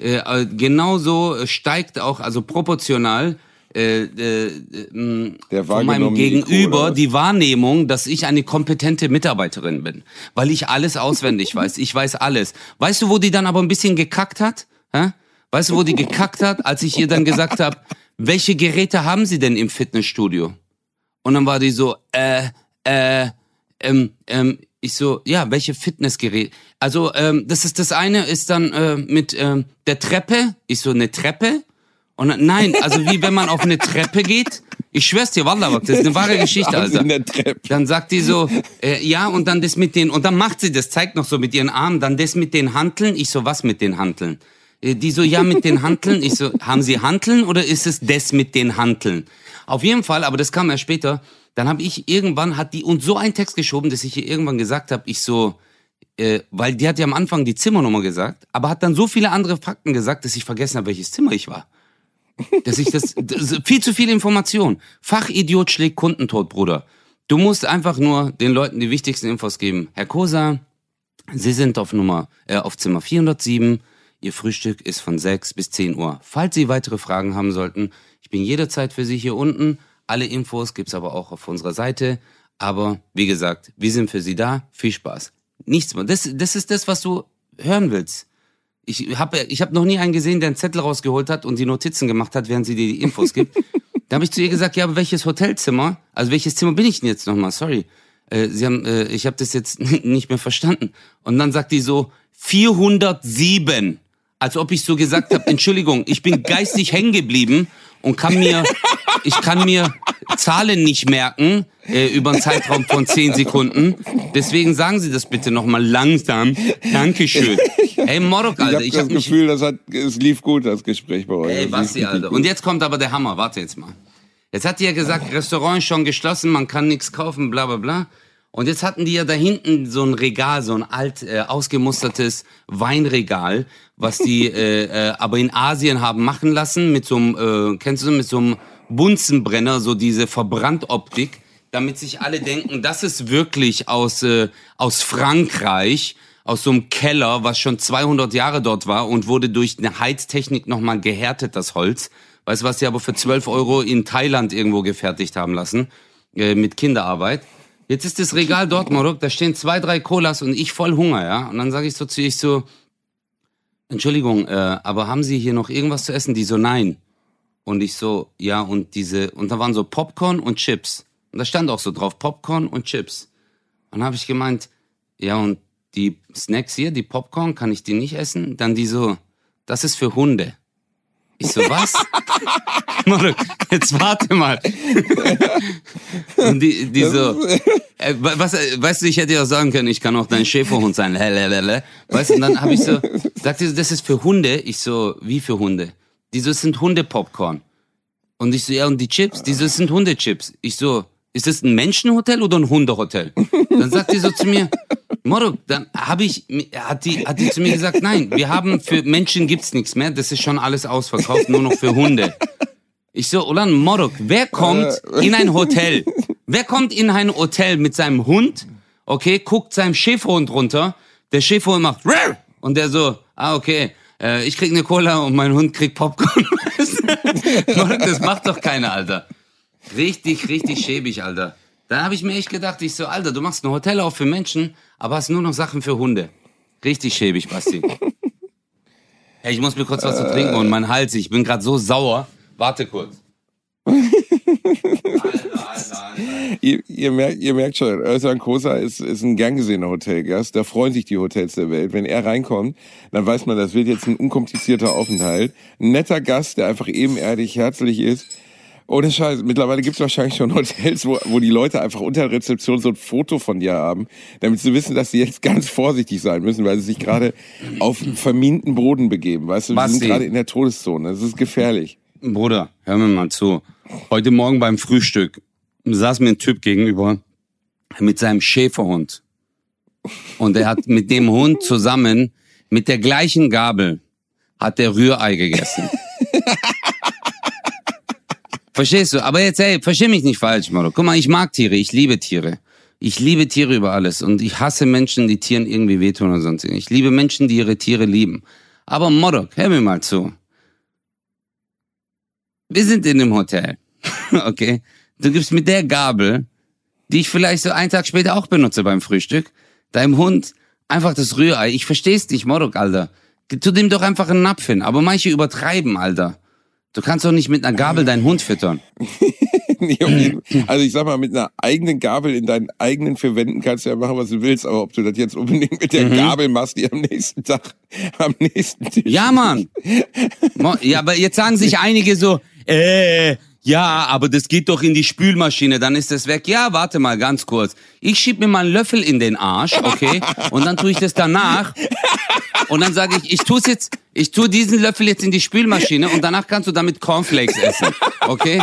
äh, äh, genauso steigt auch, also proportional, äh, äh, äh, Der von meinem Gegenüber die Wahrnehmung, dass ich eine kompetente Mitarbeiterin bin, weil ich alles auswendig weiß. Ich weiß alles. Weißt du, wo die dann aber ein bisschen gekackt hat? Hä? Weißt du, wo die gekackt hat, als ich ihr dann gesagt habe, welche Geräte haben Sie denn im Fitnessstudio? Und dann war die so, äh, äh, ähm, ähm, ich so, ja, welche Fitnessgeräte? Also, ähm, das ist das eine, ist dann äh, mit ähm, der Treppe. Ich so, eine Treppe? Und nein, also wie wenn man auf eine Treppe geht. Ich schwör's dir, Wallah, das ist eine wahre Geschichte, Alter. Dann sagt die so, äh, ja, und dann das mit den, und dann macht sie das, zeigt noch so mit ihren Armen, dann das mit den Hanteln. Ich so, was mit den Hanteln? Äh, Die so, ja, mit den Hanteln. Ich so, haben Sie Hanteln oder ist es das mit den Hanteln? Auf jeden Fall, aber das kam erst später. Dann habe ich irgendwann, hat die uns so einen Text geschoben, dass ich ihr irgendwann gesagt habe, ich so, äh, weil die hat ja am Anfang die Zimmernummer gesagt, aber hat dann so viele andere Fakten gesagt, dass ich vergessen habe, welches Zimmer ich war. Dass ich das, das viel zu viel Information. Fachidiot schlägt Kunden tot, Bruder. Du musst einfach nur den Leuten die wichtigsten Infos geben. Herr Kosa, Sie sind auf Nummer, äh, auf Zimmer 407. Ihr Frühstück ist von 6 bis 10 Uhr. Falls Sie weitere Fragen haben sollten, ich bin jederzeit für Sie hier unten. Alle Infos gibt's aber auch auf unserer Seite. Aber wie gesagt, wir sind für Sie da. Viel Spaß. Nichts mehr. Das, das ist das, was du hören willst. Ich habe ich hab noch nie einen gesehen, der einen Zettel rausgeholt hat und die Notizen gemacht hat, während sie dir die Infos gibt. da habe ich zu ihr gesagt, ja, aber welches Hotelzimmer? Also welches Zimmer bin ich denn jetzt nochmal? Sorry. Äh, sie haben, äh, ich habe das jetzt nicht mehr verstanden. Und dann sagt die so, 407. Als ob ich so gesagt habe, Entschuldigung, ich bin geistig hängen geblieben und kann mir, ich kann mir Zahlen nicht merken äh, über einen Zeitraum von 10 Sekunden. Deswegen sagen Sie das bitte nochmal langsam. Dankeschön. Ey, Morok, Ich Alter, habe ich das hab mich... Gefühl, das hat, es lief gut, das Gespräch bei euch. Ey, Basti, Alter. Und jetzt kommt aber der Hammer. Warte jetzt mal. Jetzt hat die ja gesagt, Restaurant ist schon geschlossen, man kann nichts kaufen, bla bla bla. Und jetzt hatten die ja da hinten so ein Regal, so ein alt äh, ausgemustertes Weinregal, was die äh, äh, aber in Asien haben machen lassen mit so einem, äh, kennst du, mit so einem Bunsenbrenner, so diese Verbranntoptik, damit sich alle denken, das ist wirklich aus, äh, aus Frankreich, aus so einem Keller, was schon 200 Jahre dort war und wurde durch eine Heiztechnik nochmal gehärtet, das Holz. Weißt du, was die aber für 12 Euro in Thailand irgendwo gefertigt haben lassen, äh, mit Kinderarbeit. Jetzt ist das Regal dort, Morok, da stehen zwei, drei Colas und ich voll Hunger, ja. Und dann sage ich so zu ihr, ich so, Entschuldigung, äh, aber haben Sie hier noch irgendwas zu essen? Die so, nein. Und ich so, ja, und diese, und da waren so Popcorn und Chips. Und da stand auch so drauf, Popcorn und Chips. Und dann habe ich gemeint, ja, und die Snacks hier, die Popcorn, kann ich die nicht essen? Dann die so, das ist für Hunde. Ich so, was? Morok, jetzt warte mal. Und die, die so, äh, was, äh, weißt du, ich hätte ja auch sagen können, ich kann auch dein Schäferhund sein. Lelelele. Weißt du, und dann habe ich so, sagte sie, das ist für Hunde. Ich so, wie für Hunde? Die so, es sind Hundepopcorn. Und ich so, ja, und die Chips? Die so, es sind Hundechips. Ich so, ist das ein Menschenhotel oder ein Hundehotel? Dann sagt die so zu mir, Morok, dann habe ich, hat die, hat die zu mir gesagt, nein, wir haben für Menschen gibt's nichts mehr, das ist schon alles ausverkauft, nur noch für Hunde. Ich so, Ulan Morok, wer kommt in ein Hotel? Wer kommt in ein Hotel mit seinem Hund, okay, guckt seinem Schäferhund runter, der Schäferhund macht und der so, ah, okay, äh, ich krieg eine Cola und mein Hund kriegt Popcorn. Morok, das macht doch keiner, Alter. Richtig, richtig schäbig, Alter. Dann habe ich mir echt gedacht, ich so, Alter, du machst ein Hotel auf für Menschen, aber hast nur noch Sachen für Hunde. Richtig schäbig, Basti. Hey, ich muss mir kurz was zu trinken und mein Hals, ich bin gerade so sauer. Warte kurz. Alter, Alter, Alter. Ihr, ihr, merkt, ihr merkt schon, Özcan Kosa ist, ist ein gern gesehener Hotelgast. Da freuen sich die Hotels der Welt. Wenn er reinkommt, dann weiß man, das wird jetzt ein unkomplizierter Aufenthalt. Ein netter Gast, der einfach ebenerdig, herzlich ist. Ohne Scheiß, mittlerweile gibt es wahrscheinlich schon Hotels, wo, wo die Leute einfach unter der Rezeption so ein Foto von dir haben, damit sie wissen, dass sie jetzt ganz vorsichtig sein müssen, weil sie sich gerade auf verminten Boden begeben. Weißt du, wir sind Basti. gerade in der Todeszone. Das ist gefährlich. Bruder, hör mir mal zu. Heute Morgen beim Frühstück saß mir ein Typ gegenüber mit seinem Schäferhund. Und er hat mit dem Hund zusammen, mit der gleichen Gabel, hat der Rührei gegessen. Verstehst du? Aber jetzt, ey, versteh mich nicht falsch, Moro. Guck mal, ich mag Tiere, ich liebe Tiere. Ich liebe Tiere über alles und ich hasse Menschen, die Tieren irgendwie wehtun oder sonst irgendwas. Ich liebe Menschen, die ihre Tiere lieben. Aber Modok, hör mir mal zu. Wir sind in einem Hotel, okay? Du gibst mit der Gabel, die ich vielleicht so einen Tag später auch benutze beim Frühstück, deinem Hund einfach das Rührei. Ich versteh's dich, Modok, Alter. Tu dem doch einfach einen Napf hin. Aber manche übertreiben, Alter. Du kannst doch nicht mit einer Gabel deinen Hund füttern. Nee, also ich sag mal, mit einer eigenen Gabel in deinen eigenen vier Wänden kannst du ja machen, was du willst, aber ob du das jetzt unbedingt mit der Gabel machst, die am nächsten Tag, am nächsten Tisch. Ja, Mann. Ja, aber jetzt sagen sich einige so, äh, ja, aber das geht doch in die Spülmaschine, dann ist das weg. Ja, warte mal ganz kurz. Ich schieb mir mal einen Löffel in den Arsch, okay? Und dann tue ich das danach. Und dann sage ich, ich tu's jetzt, ich tue diesen Löffel jetzt in die Spülmaschine und danach kannst du damit Cornflakes essen, okay?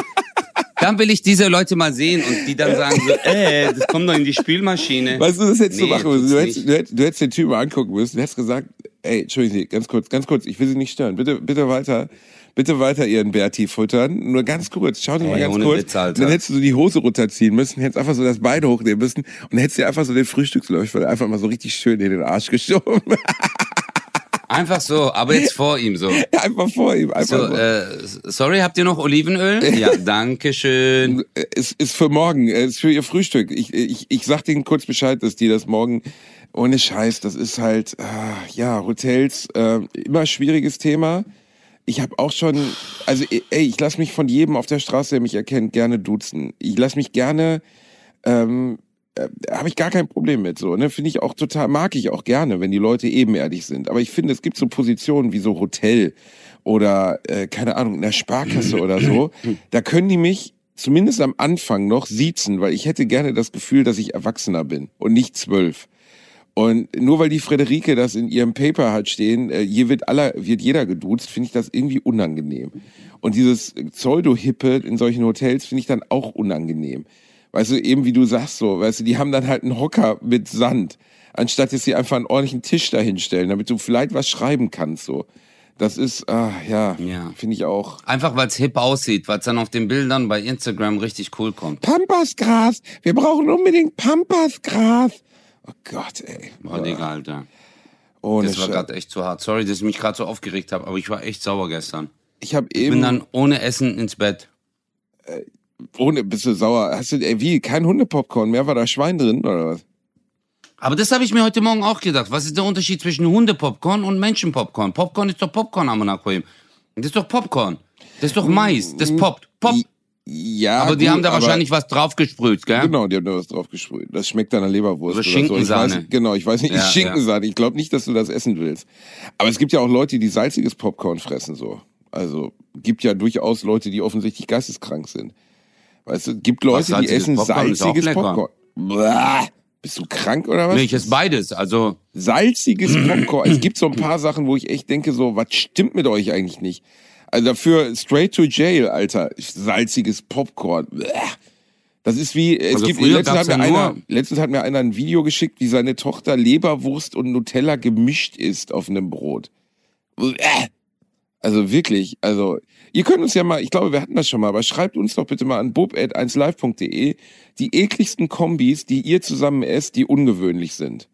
Dann will ich diese Leute mal sehen und die dann sagen so, äh, das kommt doch in die Spülmaschine. Weißt du, das hättest du Nee, machen müssen. Du hättest, du, hättest, du hättest den Typen angucken müssen. Du hättest gesagt, ey, entschuldigen Sie, ganz kurz, ganz kurz, ich will Sie nicht stören. Bitte, bitte weiter, bitte weiter Ihren Berti futtern. Nur ganz kurz, schauen Sie mal ganz kurz. Witz, Alter. dann hättest du so die Hose runterziehen müssen, hättest einfach so das Bein hochnehmen müssen und dann hättest dir einfach so den Frühstückslöffel einfach mal so richtig schön in den Arsch geschoben. Einfach so, aber jetzt vor ihm so. einfach vor ihm, einfach So, so. äh, sorry, habt ihr noch Olivenöl? Ja, danke schön. es ist für morgen, es ist für ihr Frühstück. Ich, ich, ich sag denen kurz Bescheid, dass die das morgen ohne Scheiß, das ist halt, ah, ja, Hotels, äh, immer schwieriges Thema. Ich habe auch schon, also ey, ich lass mich von jedem auf der Straße, der mich erkennt, gerne duzen. Ich lass mich gerne, ähm, äh, habe ich gar kein Problem mit so, ne? Finde ich auch total, mag ich auch gerne, wenn die Leute ebenerdig sind. Aber ich finde, es gibt so Positionen wie so Hotel oder, äh, keine Ahnung, in der Sparkasse oder so. Da können die mich zumindest am Anfang noch siezen, weil ich hätte gerne das Gefühl, dass ich Erwachsener bin und nicht zwölf. Und nur weil die Frederike das in ihrem Paper hat stehen, äh, hier wird aller, wird jeder geduzt, finde ich das irgendwie unangenehm. Und dieses Pseudo-Hippe in solchen Hotels finde ich dann auch unangenehm. Weißt du, eben wie du sagst so, weißt du, die haben dann halt einen Hocker mit Sand, anstatt dass sie einfach einen ordentlichen Tisch dahinstellen, damit du vielleicht was schreiben kannst, so. Das ist, ah, ja, Ja. finde ich auch. Einfach weil es hip aussieht, weil es dann auf den Bildern bei Instagram richtig cool kommt. Pampasgras, wir brauchen unbedingt Pampasgras. Oh Gott, ey. Boah, Digga, Alter. Ohne Das war gerade echt zu hart. Sorry, dass ich mich gerade so aufgeregt habe, aber ich war echt sauer gestern. Ich habe Ich eben bin dann ohne Essen ins Bett. ohne bist du sauer. Hast du ey, wie kein Hundepopcorn mehr? War da Schwein drin oder was? Aber das habe ich mir heute Morgen auch gedacht. Was ist der Unterschied zwischen Hundepopcorn und Menschenpopcorn? Popcorn ist doch Popcorn, Amanakoim. Das ist doch Popcorn. Das ist doch Mais. Das poppt. Pop. Ja, Aber die gut, haben da wahrscheinlich was draufgesprüht, gell? Genau, die haben da was drauf gesprüht. Das schmeckt deiner Leberwurst Oder oder, so. Ich Schinkensahne. weiß, genau, ich weiß nicht, Ja, Schinkensahne. Ich glaube nicht, dass du das essen willst. Aber es gibt ja auch Leute, die salziges Popcorn fressen so. Also gibt ja durchaus Leute, die offensichtlich geisteskrank sind. Weißt du, gibt Leute, die salziges essen Popcorn salziges. Popcorn. Blah. Bist du krank oder was? Nee, ich esse beides. Also, salziges Popcorn. es gibt so ein paar Sachen, wo ich echt denke, so, was stimmt mit euch eigentlich nicht? Also dafür straight to jail, Alter. Salziges Popcorn. Bleh. Das ist wie, es Also gibt, letztens hat, mir einer, letztens hat mir einer ein Video geschickt, wie seine Tochter Leberwurst und Nutella gemischt ist auf einem Brot. Bleh. Also wirklich, also ihr könnt uns ja mal, ich glaube, wir hatten das schon mal, aber schreibt uns doch bitte mal an bob.1live.de die ekligsten Kombis, die ihr zusammen esst, die ungewöhnlich sind.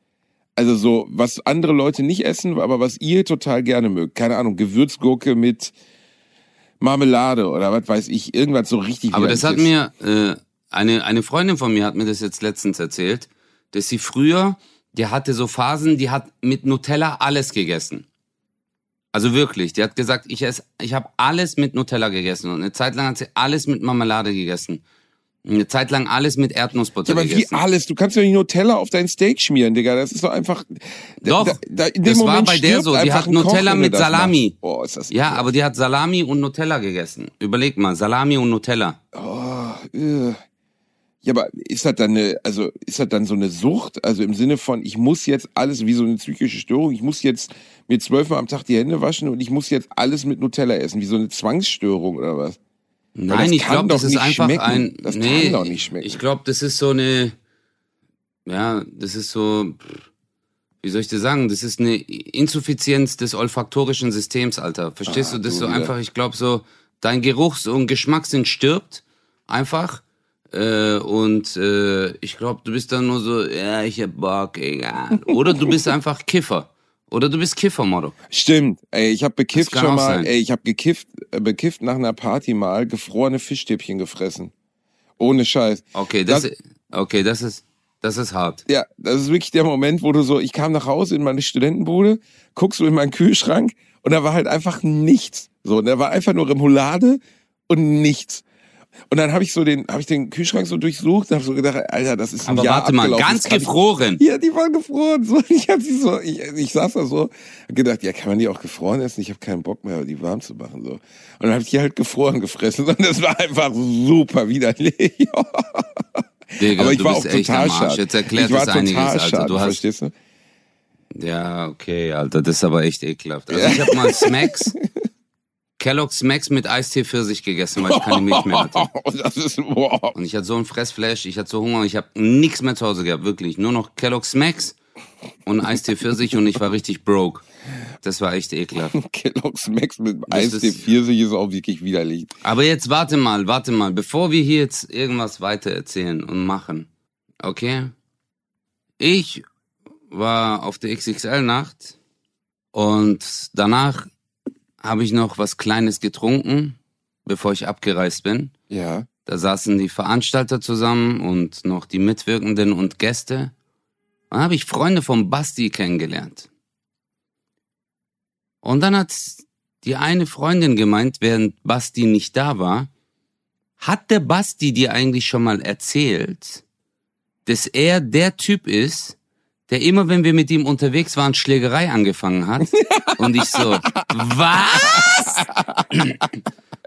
Also so, was andere Leute nicht essen, aber was ihr total gerne mögt. Keine Ahnung, Gewürzgurke mit Marmelade oder was weiß ich, irgendwas so richtig aber das hat widerliches. mir, äh, eine, eine Freundin von mir hat mir das jetzt letztens erzählt, dass sie früher, die hatte so Phasen, die hat mit Nutella alles gegessen. Also wirklich, die hat gesagt, ich esse, ich habe alles mit Nutella gegessen und eine Zeit lang hat sie alles mit Marmelade gegessen. Eine Zeit lang alles mit Erdnussbutter Ja, aber wie gegessen. alles, du kannst doch nicht Nutella auf dein Steak schmieren, Digga. Das ist doch einfach. Doch, da, da, in dem das war Moment bei der so. Die einfach hat Koch, Nutella er mit Salami. Oh, ist das Ja, aber die hat Salami und Nutella gegessen. Überleg mal, Salami und Nutella. Äh. Ja, aber ist das dann eine, also ist das dann so eine Sucht? Also im Sinne von, ich muss jetzt alles wie so eine psychische Störung, ich muss jetzt mir zwölfmal am Tag die Hände waschen und ich muss jetzt alles mit Nutella essen, wie so eine Zwangsstörung oder was? Nein, ich kann glaube, das ist einfach schmecken. ein. Das kann nee, doch nicht schmecken. Ich glaube, das ist so eine. Ja, das ist so. wie soll ich dir sagen, das ist eine Insuffizienz des olfaktorischen Systems, Alter. Verstehst Ah, du? Das ist so wieder. einfach, ich glaube so, dein Geruchs- und Geschmackssinn stirbt einfach. Äh, und äh, ich glaube, du bist dann nur so, ja, ich hab Bock, egal. Oder du bist einfach Kiffer. Oder du bist Kiffer, Motto. Stimmt. Ey, ich habe bekifft schon mal. sein. Ey, ich habe gekifft, äh, bekifft nach einer Party mal gefrorene Fischstäbchen gefressen. Ohne Scheiß. Okay, das, Das- okay, das ist, das ist hart. Ja, das ist wirklich der Moment, wo du so, ich kam nach Hause in meine Studentenbude, guckst so in meinen Kühlschrank und da war halt einfach nichts. So, da war einfach nur Remoulade und nichts. Und dann habe ich so den, habe ich den Kühlschrank so durchsucht und habe so gedacht, Alter, das ist ein Aber Jahr warte mal, abgelaufen, ganz kann ich- gefroren. Ja, die waren gefroren. So, ich hab sie so, ich, ich saß da so, hab gedacht, ja, kann man die auch gefroren essen? Ich habe keinen Bock mehr, die warm zu machen. So. Und dann habe ich die halt gefroren gefressen und das war einfach super widerlich. Digga, Aber ich war auch total schade. Jetzt erklärt ich war das einiges, total Alter. schade, Du hast, verstehst du? Ja, okay, Alter, das ist aber echt ekelhaft. Also ich habe mal Smacks, Kellogg's Smacks mit Eistee für sich gegessen, weil ich keine Milch mehr hatte. das ist, boah. Und ich hatte so ein Fressflash, ich hatte so Hunger, ich habe nichts mehr zu Hause gehabt, wirklich. Nur noch Kellogg's Smacks und Eistee für sich und ich war richtig broke. Das war echt ekelhaft. Kellogg's Max mit Eistee ist- Pfirsich ist auch wirklich widerlich. Aber jetzt warte mal, warte mal, bevor wir hier jetzt irgendwas weiter erzählen und machen. Okay? Ich war auf der XXL-Nacht und danach habe ich noch was Kleines getrunken, bevor ich abgereist bin. Ja. Da saßen die Veranstalter zusammen und noch die Mitwirkenden und Gäste. Dann habe ich Freunde von Basti kennengelernt. Und dann hat die eine Freundin gemeint, während Basti nicht da war, hat der Basti dir eigentlich schon mal erzählt, dass er der Typ ist, der immer, wenn wir mit ihm unterwegs waren, Schlägerei angefangen hat? Und ich so, was?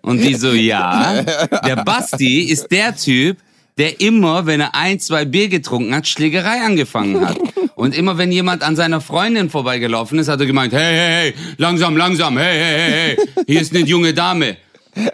Und die so, ja. Der Basti ist der Typ, der immer, wenn er ein, zwei Bier getrunken hat, Schlägerei angefangen hat. Und immer, wenn jemand an seiner Freundin vorbeigelaufen ist, hat er gemeint, hey, hey, hey, langsam, langsam, hey, hey, hey, hey, hier ist eine junge Dame.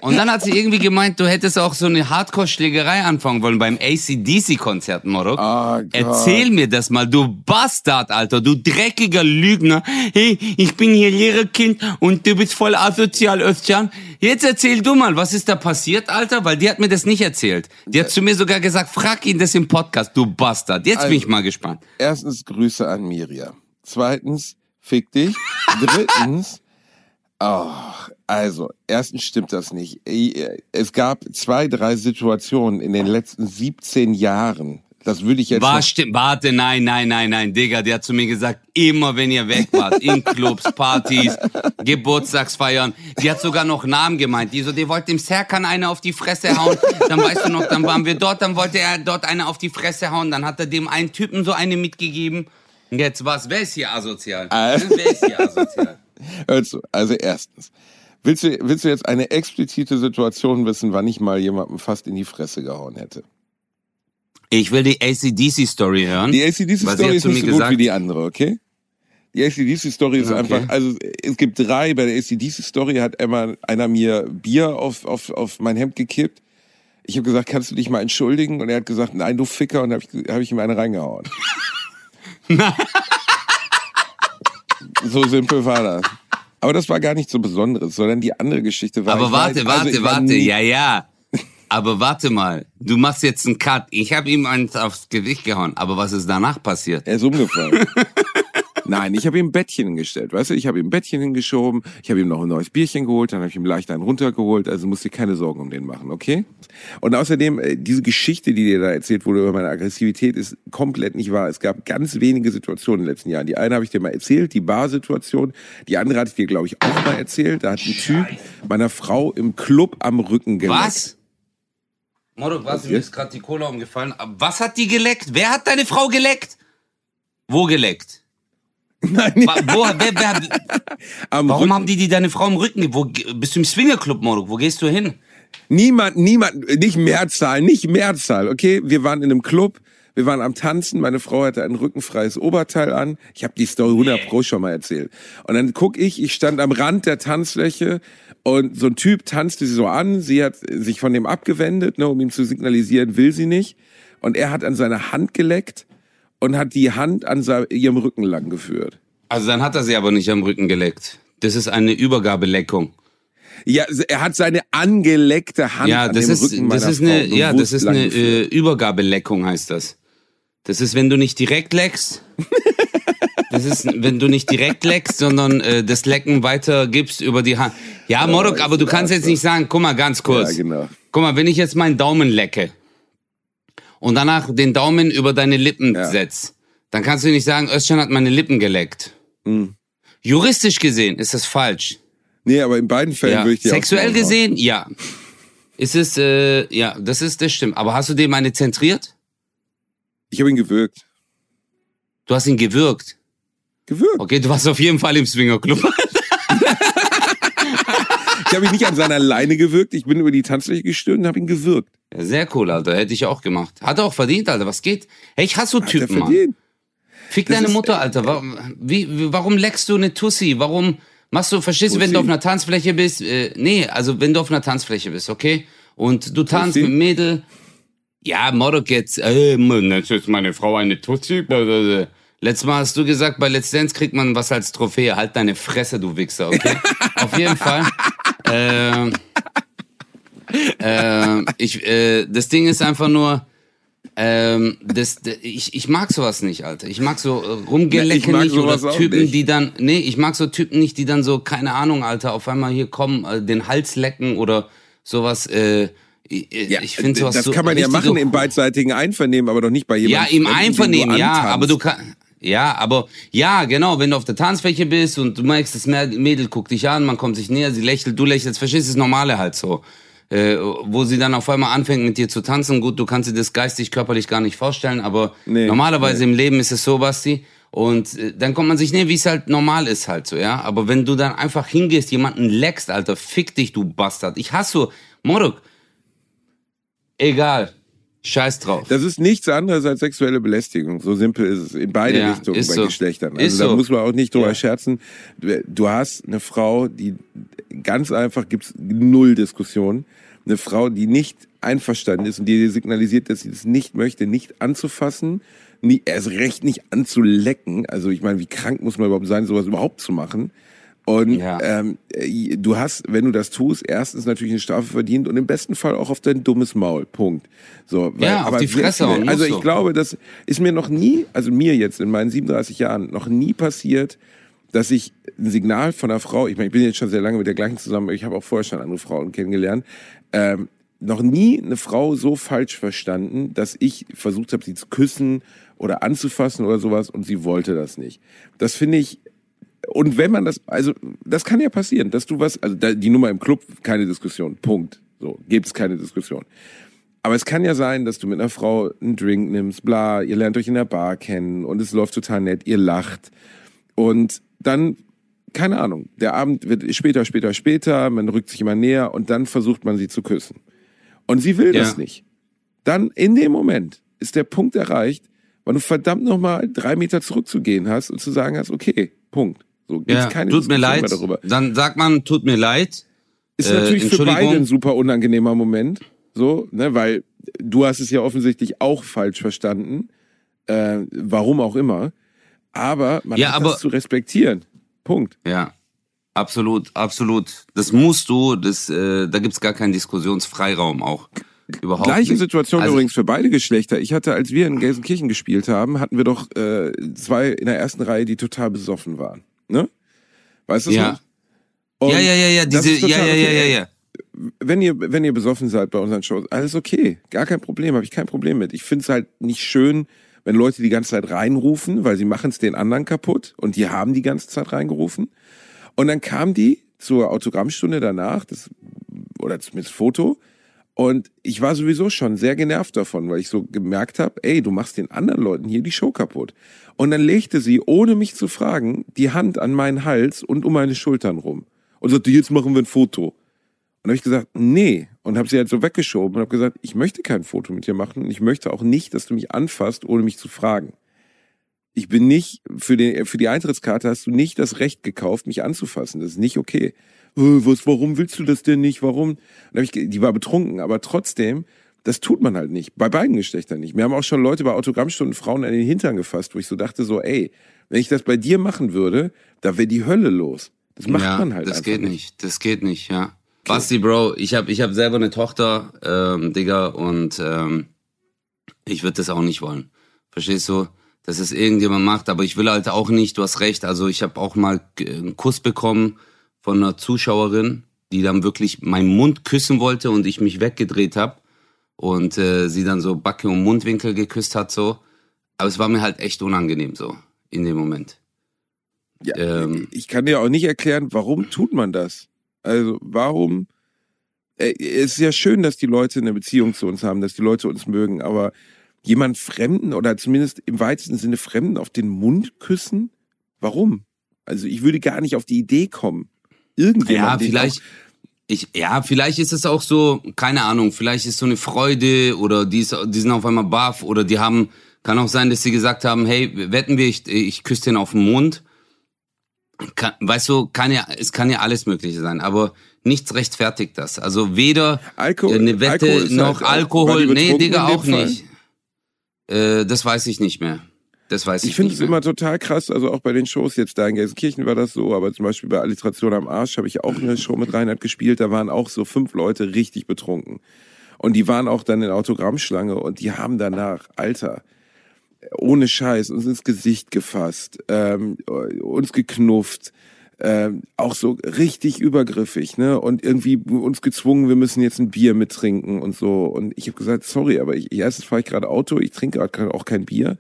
Und dann hat sie irgendwie gemeint, du hättest auch so eine Hardcore-Schlägerei anfangen wollen beim ACDC-Konzert, Morok. Ah, Gott. Erzähl mir das mal, du Bastard, Alter, du dreckiger Lügner. Hey, ich bin hier Lehrerkind und du bist voll asozial, Özcan. Jetzt erzähl du mal, was ist da passiert, Alter? Weil die hat mir das nicht erzählt. Die hat zu mir sogar gesagt, frag ihn das im Podcast, du Bastard. Jetzt bin ich Also- mal gespannt. Erstens Grüße an Mirja. Zweitens, fick dich. Drittens, oh, also, erstens stimmt das nicht. Es gab zwei, drei Situationen in den letzten 17 Jahren. Das würde ich jetzt War stimmt, warte, nein, nein, nein, nein, Digga, die hat zu mir gesagt, immer wenn ihr weg wart, in Clubs, Partys, Geburtstagsfeiern, die hat sogar noch Namen gemeint, die so, die wollte dem Serkan eine auf die Fresse hauen, dann weißt du noch, dann waren wir dort, dann wollte er dort eine auf die Fresse hauen, dann hat er dem einen Typen so eine mitgegeben. Jetzt was, wer ist hier asozial? Äh. Wer ist hier asozial? Hör zu, also erstens. Willst du, willst du jetzt eine explizite Situation wissen, wann ich mal jemandem fast in die Fresse gehauen hätte? Ich will die ACDC-Story hören. Die ACDC Weil sie Story hat ist nicht so gut wie die andere, okay? Die ACDC Story ist Okay. einfach, also es gibt drei, bei der ACDC Story hat einmal einer mir Bier auf, auf, auf mein Hemd gekippt. Ich habe gesagt, kannst du dich mal entschuldigen? Und er hat gesagt, nein, du Ficker, und habe ich, hab ich ihm eine reingehauen. so simpel war das. Aber das war gar nicht so Besonderes, sondern die andere Geschichte war. Aber ich war- warte, also warte, warte, ja, ja. Aber warte mal, du machst jetzt einen Cut. Ich habe ihm eins aufs Gewicht gehauen. Aber was ist danach passiert? Er ist umgefallen. Nein, ich habe ihm ein Bettchen hingestellt, weißt du? Ich habe ihm ein Bettchen hingeschoben, ich habe ihm noch ein neues Bierchen geholt, dann habe ich ihm leicht einen runtergeholt, also musst dir keine Sorgen um den machen, okay? Und außerdem, äh, diese Geschichte, die dir da erzählt wurde über meine Aggressivität, ist komplett nicht wahr. Es gab ganz wenige Situationen in den letzten Jahren. Die eine habe ich dir mal erzählt, die Bar-Situation. Die andere hatte ich dir, glaube ich, auch mal erzählt. Da hat ein Typ meiner Frau im Club am Rücken geleckt. Was? Moro, was? Mir ist gerade die Cola umgefallen. Was hat die geleckt? Wer hat deine Frau geleckt? Wo geleckt? Nein, Wo, wer, wer, warum Rücken. haben die die deine Frau im Rücken? Wo, bist du im Swingerclub, Moro? Wo gehst du hin? Niemand, niemand, nicht Mehrzahl, nicht Mehrzahl, okay? Wir waren in einem Club, wir waren am Tanzen, meine Frau hatte ein rückenfreies Oberteil an. Ich habe die Story 100 pro schon mal erzählt. Und dann guck ich, ich stand am Rand der Tanzfläche und so ein Typ tanzte sie so an, sie hat sich von dem abgewendet, ne, um ihm zu signalisieren, will sie nicht. Und er hat an seine Hand geleckt und hat die Hand an ihrem Rücken lang geführt. Also dann hat er sie aber nicht am Rücken geleckt. Das ist eine Übergabeleckung. Ja, er hat seine angeleckte Hand ja, an das dem ist, Rücken das meiner ist eine, Frau ja, das ist eine äh, Übergabeleckung heißt das. Das ist, wenn du nicht direkt leckst. Das ist, wenn du nicht direkt leckst, sondern äh, das Lecken weitergibst über die Hand. Ja, Morok, aber du kannst jetzt nicht sagen, guck mal ganz kurz. Ja, genau. Guck mal, wenn ich jetzt meinen Daumen lecke und danach den Daumen über deine Lippen Ja. setz, dann kannst du nicht sagen, Özcan hat meine Lippen geleckt. Hm. Juristisch gesehen ist das falsch. Nee, aber in beiden Fällen Ja. würde ich dir Sexuell gesehen, ja. Ist es, äh, ja, das ist, das stimmt. Aber hast du dem eine zentriert? Ich habe ihn gewürgt. Du hast ihn gewürgt. Gewürgt. Okay, du warst auf jeden Fall im Swingerclub. Ich habe ihn nicht an seiner Leine gewürgt. Ich bin über die Tanzfläche gestürmt und habe ihn gewürgt. Ja, sehr cool, Alter. Hätte ich auch gemacht. Hat er auch verdient, Alter. Was geht? Hey, ich hasse so Hat Typen, Mann. Fick Das deine Mutter, Alter. Warum, wie, warum leckst du eine Tussi? Warum machst du, verstehst du, wenn Tussi? du auf einer Tanzfläche bist? Äh, nee, also wenn du auf einer Tanzfläche bist, okay? Und du tanzt Tussi? mit Mädel. Ja, Morok jetzt, äh, das ist meine Frau eine Tussi. Blablabla. Letztes Mal hast du gesagt, bei Let's Dance kriegt man was als Trophäe. Halt deine Fresse, du Wichser, okay? auf jeden Fall. Ähm, ich, äh, das Ding ist einfach nur, ähm, das, ich, ich mag sowas nicht, Alter. Ich mag so äh, Rumgelecke Ja, ich mag nicht oder Typen, nicht. die dann, nee, ich mag so Typen nicht, die dann so, keine Ahnung, Alter, auf einmal hier kommen, äh, den Hals lecken oder sowas, äh, ich, Ja, ich finde sowas das so kann man ja machen so, im beidseitigen Einvernehmen, aber doch nicht bei ja, jemandem. im Fremden, den Einvernehmen, ja, aber du kannst. Ja, aber ja, genau, wenn du auf der Tanzfläche bist und du merkst, das Mä- Mädel guckt dich an, man kommt sich näher, sie lächelt, du lächelst, verstehst du das Normale halt so. Äh, wo sie dann auf einmal anfängt mit dir zu tanzen, gut, du kannst dir das geistig, körperlich gar nicht vorstellen, aber Nee, normalerweise im Leben ist es so, Basti. Und äh, dann kommt man sich näher, wie es halt normal ist halt so, ja. Aber wenn du dann einfach hingehst, jemanden leckst, Alter, fick dich, du Bastard. Ich hasse so, Moruk, egal, scheiß drauf. Das ist nichts anderes als sexuelle Belästigung. So simpel ist es in beide Ja, Richtungen bei so. Geschlechtern. Also Ist da so. muss man auch nicht drüber Ja. scherzen. Du hast eine Frau, die ganz einfach gibt's null Diskussion. Eine Frau, die nicht einverstanden ist und die dir signalisiert, dass sie das nicht möchte, nicht anzufassen, nie, erst recht nicht anzulecken. Also ich meine, wie krank muss man überhaupt sein, sowas überhaupt zu machen? Und Ja. ähm, äh, du hast, wenn du das tust, erstens natürlich eine Strafe verdient und im besten Fall auch auf dein dummes Maul. Punkt. So, Ja, auf die sehr Fresse muss Also ich so. glaube, das ist mir noch nie, also mir jetzt in meinen 37 Jahren noch nie passiert, dass ich ein Signal von einer Frau, ich meine, ich bin jetzt schon sehr lange mit der gleichen zusammen, ich habe auch vorher schon andere Frauen kennengelernt, ähm, noch nie eine Frau so falsch verstanden, dass ich versucht habe, sie zu küssen oder anzufassen oder sowas und sie wollte das nicht. Das finde ich und wenn man das, also das kann ja passieren, dass du was, also die Nummer im Club, keine Diskussion, Punkt. So, gibt's keine Diskussion. Aber es kann ja sein, dass du mit einer Frau einen Drink nimmst, bla, ihr lernt euch in der Bar kennen und es läuft total nett, ihr lacht. Und dann, keine Ahnung, der Abend wird später, später, später, man rückt sich immer näher und dann versucht man sie zu küssen. Und sie will das Ja. nicht. Dann in dem Moment ist der Punkt erreicht, weil du verdammt nochmal drei Meter zurückzugehen hast und zu sagen hast, okay, Punkt. So gibt's Ja, keine tut mir leid. mehr darüber. Dann sagt man, tut mir leid. Ist Äh, natürlich für beide ein super unangenehmer Moment, so, ne, weil du hast es ja offensichtlich auch falsch verstanden, äh, warum auch immer. Aber man Ja, hat aber- das zu respektieren. Punkt. Ja, absolut, absolut. Das musst du, das, äh, da gibt's gar keinen Diskussionsfreiraum auch. Überhaupt Gleiche nicht. Situation Also- übrigens für beide Geschlechter. Ich hatte, als wir in Gelsenkirchen gespielt haben, hatten wir doch äh, zwei in der ersten Reihe, die total besoffen waren. Ne? Weißt du Ja. Ja, ja, ja, ja, diese, ja, ja, ja, okay. ja, ja. wenn ihr, wenn ihr besoffen seid bei unseren Shows, alles okay. Gar kein Problem, habe ich kein Problem mit. Ich finde es halt nicht schön, wenn Leute die ganze Zeit reinrufen, weil sie machen es den anderen kaputt und die haben die ganze Zeit reingerufen. Und dann kam die zur Autogrammstunde danach, das, oder zumindest Foto, und ich war sowieso schon sehr genervt davon, weil ich so gemerkt habe, ey, du machst den anderen Leuten hier die Show kaputt. Und dann legte sie, ohne mich zu fragen, die Hand an meinen Hals und um meine Schultern rum. Und sagte, jetzt machen wir ein Foto. Und habe ich gesagt, nee. Und habe sie halt so weggeschoben und habe gesagt, ich möchte kein Foto mit dir machen. Und ich möchte auch nicht, dass du mich anfasst, ohne mich zu fragen. Ich bin nicht, für, den, für die Eintrittskarte hast du nicht das Recht gekauft, mich anzufassen. Das ist nicht okay. Äh, was, warum willst du das denn nicht? Warum? Ich, die war betrunken, aber trotzdem Das tut man halt nicht. Bei beiden Geschlechtern nicht. Wir haben auch schon Leute bei Autogrammstunden Frauen an den Hintern gefasst, wo ich so dachte so, ey, wenn ich das bei dir machen würde, da wäre die Hölle los. Das macht ja, man halt das geht nicht. nicht. Das geht nicht, ja. Basti, Bro, ich habe ich hab selber eine Tochter, ähm, Digga, und ähm, ich würde das auch nicht wollen. Verstehst du? Dass es irgendjemand macht, aber ich will halt auch nicht, du hast recht, also ich habe auch mal einen Kuss bekommen von einer Zuschauerin, die dann wirklich meinen Mund küssen wollte und ich mich weggedreht habe und äh, sie dann so Backe und Mundwinkel geküsst hat so. Aber es war mir halt echt unangenehm so in dem Moment. Ja, Ähm. ich kann dir auch nicht erklären, warum tut man das? Also, warum? Äh, Es ist ja schön, dass die Leute eine Beziehung zu uns haben, dass die Leute uns mögen, aber jemand Fremden oder zumindest im weitesten Sinne Fremden auf den Mund küssen? Warum? Also, ich würde gar nicht auf die Idee kommen. Irgendjemand. Ja, vielleicht. Ich, ja, vielleicht ist es auch so, keine Ahnung, vielleicht ist so eine Freude oder die, ist, die sind auf einmal baff oder die haben, kann auch sein, dass sie gesagt haben, hey, wetten wir, ich, ich küsse den auf den Mund. Kann, weißt du, kann ja, es kann ja alles Mögliche sein, aber nichts rechtfertigt das. Also weder Alkohol- eine Wette Alkohol noch halt Alkohol, nee, Digga, auch nicht. Äh, das weiß ich nicht mehr. Das weiß ich, Ich finde es immer total krass, also auch bei den Shows jetzt da in Gelsenkirchen war das so, aber zum Beispiel bei Alliteration am Arsch habe ich auch eine Show mit Reinhard gespielt, da waren auch so fünf Leute richtig betrunken. Und die waren auch dann in Autogrammschlange und die haben danach, Alter, ohne Scheiß, uns ins Gesicht gefasst, ähm, uns geknufft, ähm, auch so richtig übergriffig, ne? Und irgendwie uns gezwungen, wir müssen jetzt ein Bier mittrinken und so. Und ich habe gesagt, sorry, aber ich, erstens fahre ich gerade Auto, ich trinke gerade auch kein Bier.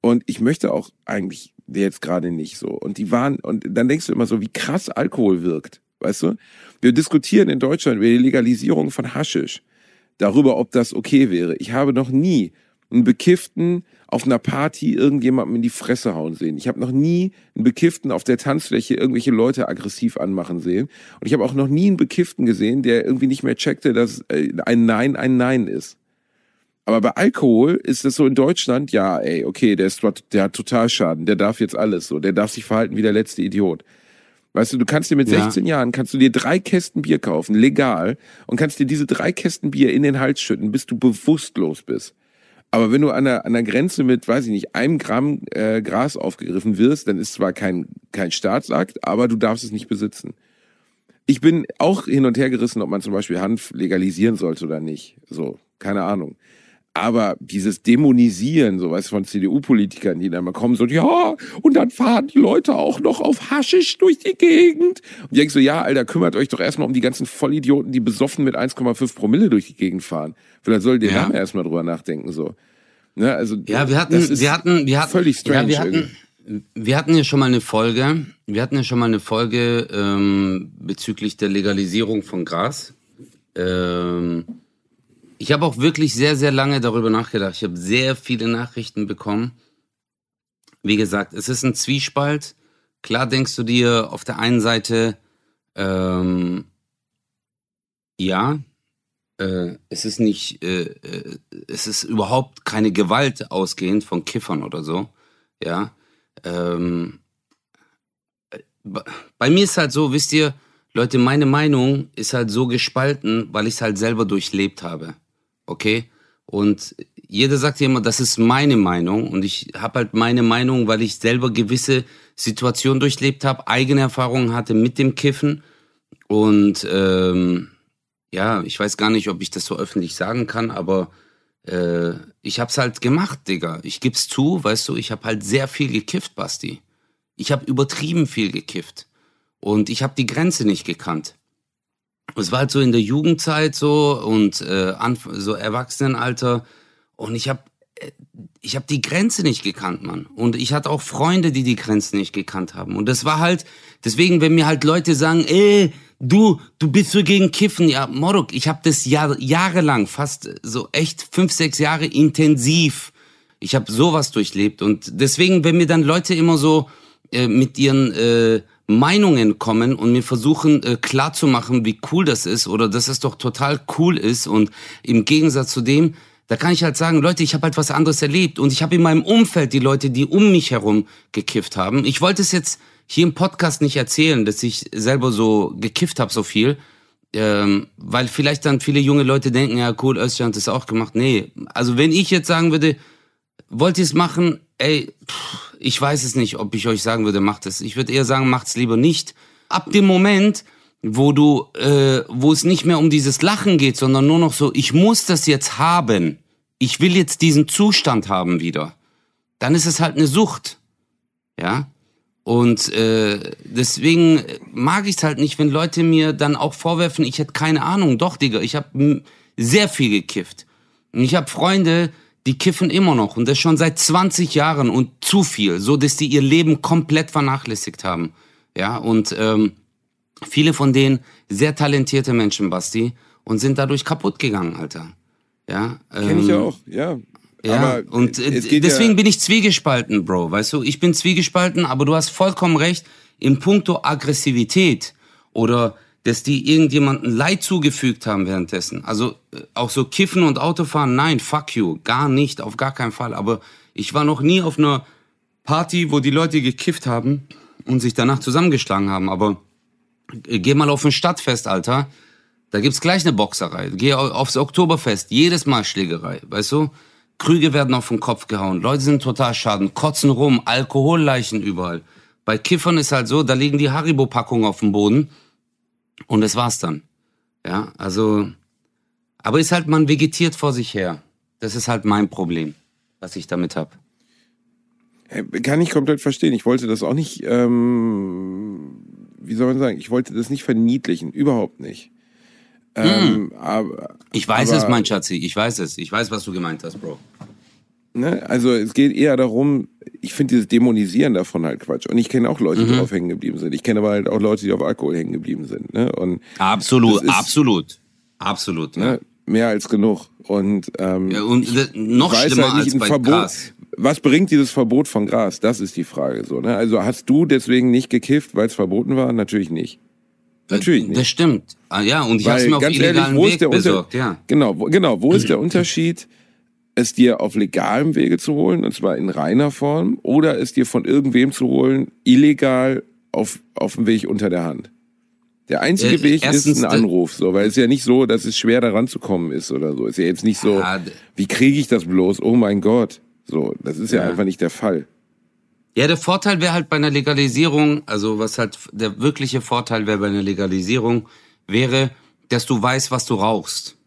Und ich möchte auch eigentlich jetzt gerade nicht so. Und die waren, und dann denkst du immer so, wie krass Alkohol wirkt. Weißt du? Wir diskutieren in Deutschland über die Legalisierung von Haschisch. Darüber, ob das okay wäre. Ich habe noch nie einen Bekifften auf einer Party irgendjemandem in die Fresse hauen sehen. Ich habe noch nie einen Bekifften auf der Tanzfläche irgendwelche Leute aggressiv anmachen sehen. Und ich habe auch noch nie einen Bekifften gesehen, der irgendwie nicht mehr checkte, dass äh, ein Nein ein Nein ist. Aber bei Alkohol ist es so in Deutschland, ja, ey, okay, der ist der hat total Schaden, der darf jetzt alles so, der darf sich verhalten wie der letzte Idiot. Weißt du, du kannst dir mit Ja. 16 Jahren kannst du dir drei Kästen Bier kaufen, legal, und kannst dir diese drei Kästen Bier in den Hals schütten, bis du bewusstlos bist. Aber wenn du an der, an der Grenze mit, weiß ich nicht, einem Gramm äh, Gras aufgegriffen wirst, dann ist zwar kein, kein Staatsakt, aber du darfst es nicht besitzen. Ich bin auch hin und her gerissen, ob man zum Beispiel Hanf legalisieren sollte oder nicht. So, keine Ahnung. Aber dieses Dämonisieren, so du, von CDU-Politikern, die dann mal kommen, so, ja, und dann fahren die Leute auch noch auf Haschisch durch die Gegend. Und ich denk so, ja, Alter, kümmert euch doch erstmal um die ganzen Vollidioten, die besoffen mit 1,5 Promille durch die Gegend fahren. Vielleicht soll der Ja. Name erstmal drüber nachdenken, so. Ne, also, Ja, wir hatten, wir hatten, wir hatten, völlig strange. ja, wir hatten, wir hatten ja schon mal eine Folge, wir hatten ja schon mal eine Folge ähm, bezüglich der Legalisierung von Gras. Ähm, ich habe auch wirklich sehr, sehr lange darüber nachgedacht. Ich habe sehr viele Nachrichten bekommen. Wie gesagt, es ist ein Zwiespalt. Klar denkst du dir auf der einen Seite, ähm, ja, äh, es ist nicht, äh, äh, es ist überhaupt keine Gewalt ausgehend von Kiffern oder so, ja. Ähm, äh, bei- bei mir ist halt so, wisst ihr, Leute, meine Meinung ist halt so gespalten, weil ich es halt selber durchlebt habe, okay? Und jeder sagt immer, das ist meine Meinung und ich habe halt meine Meinung, weil ich selber gewisse Situationen durchlebt habe, eigene Erfahrungen hatte mit dem Kiffen und ähm, ja, ich weiß gar nicht, ob ich das so öffentlich sagen kann, aber äh, ich hab's halt gemacht, Digga. Ich geb's zu, weißt du, ich hab halt sehr viel gekifft, Basti. Ich hab übertrieben viel gekifft. Und ich hab die Grenze nicht gekannt. Es war halt so in der Jugendzeit so und äh, so Erwachsenenalter. Und ich hab, äh, ich hab die Grenze nicht gekannt, Mann. Und ich hatte auch Freunde, die die Grenzen nicht gekannt haben. Und das war halt, deswegen, wenn mir halt Leute sagen, ey, du, du bist so gegen Kiffen. Ja, Morok, ich habe das Jahr, jahrelang, fast so echt fünf, sechs Jahre intensiv. Ich habe sowas durchlebt. Und deswegen, wenn mir dann Leute immer so äh, mit ihren äh, Meinungen kommen und mir versuchen äh, klarzumachen, wie cool das ist oder dass es doch total cool ist und im Gegensatz zu dem, da kann ich halt sagen, Leute, ich habe halt was anderes erlebt und ich habe in meinem Umfeld die Leute, die um mich herum gekifft haben. Ich wollte es jetzt hier im Podcast nicht erzählen, dass ich selber so gekifft habe so viel, ähm, weil vielleicht dann viele junge Leute denken, ja cool, Özcan hat das auch gemacht. Nee, also wenn ich jetzt sagen würde, wollt ihr es machen? Ey, pff, ich weiß es nicht, ob ich euch sagen würde, macht es. Ich würde eher sagen, macht's lieber nicht. Ab dem Moment, wo du, äh, wo es nicht mehr um dieses Lachen geht, sondern nur noch so, ich muss das jetzt haben. Ich will jetzt diesen Zustand haben wieder. Dann ist es halt eine Sucht. Ja. Und äh, deswegen mag ich es halt nicht, wenn Leute mir dann auch vorwerfen, ich hätte keine Ahnung. Doch, Digga, ich habe sehr viel gekifft. Und ich habe Freunde, die kiffen immer noch und das schon seit 20 Jahren und zu viel, so dass die ihr Leben komplett vernachlässigt haben. Ja, und ähm, viele von denen sehr talentierte Menschen, Basti, und sind dadurch kaputt gegangen, Alter. Ja, ähm, Kenn ich ja auch, ja. Ja, aber und äh, deswegen ja bin ich zwiegespalten, Bro. Weißt du, ich bin zwiegespalten, aber du hast vollkommen recht. Im Punkto Aggressivität oder dass die irgendjemanden Leid zugefügt haben währenddessen. Also äh, auch so Kiffen und Autofahren, nein, fuck you, gar nicht, auf gar keinen Fall. Aber ich war noch nie auf einer Party, wo die Leute gekifft haben und sich danach zusammengeschlagen haben. Aber äh, geh mal auf ein Stadtfest, Alter. Da gibt's gleich eine Boxerei. Geh aufs Oktoberfest, jedes Mal Schlägerei, weißt du? Krüge werden auf den Kopf gehauen, Leute sind total schaden, kotzen rum, Alkoholleichen überall. Bei Kiffern ist halt so, da liegen die Haribo-Packungen auf dem Boden und das war's dann. Ja, also, aber ist halt, man vegetiert vor sich her. Das ist halt mein Problem, was ich damit habe. Kann ich komplett verstehen. Ich wollte das auch nicht, ähm, wie soll man sagen, ich wollte das nicht verniedlichen, überhaupt nicht. Ähm, aber, ich weiß aber, es, mein Schatzi, ich weiß es. Ich weiß, was du gemeint hast, Bro. Ne? Also es geht eher darum, ich finde dieses Dämonisieren davon halt Quatsch. Und ich kenne auch Leute, die mhm. darauf hängen geblieben sind. Ich kenne aber halt auch Leute, die auf Alkohol hängen geblieben sind. Ne? Und absolut, ist, absolut, absolut. Ne? Ja. Mehr als genug. Und, ähm, ja, und noch schlimmer halt als bei Verbot, Gras. Was bringt dieses Verbot von Gras? Das ist die Frage. So, ne? Also hast du deswegen nicht gekifft, weil es verboten war? Natürlich nicht. Natürlich nicht. Das stimmt. Ah, ja, und ich habe es mir auf illegalen ehrlich, wo Weg ist der besorgt. Ja. Genau, wo, genau. Wo ist der Unterschied, es dir auf legalem Wege zu holen, und zwar in reiner Form, oder es dir von irgendwem zu holen, illegal auf, auf dem Weg unter der Hand? Der einzige äh, Weg ist ein Anruf, so, weil es ja nicht so, dass es schwer daran zu kommen ist oder so. Ist ja jetzt nicht so, ah, wie kriege ich das bloß? Oh mein Gott. So, das ist ja, ja einfach nicht der Fall. Ja, der Vorteil wäre halt bei einer Legalisierung, also was halt der wirkliche Vorteil wäre bei einer Legalisierung, wäre, dass du weißt, was du rauchst.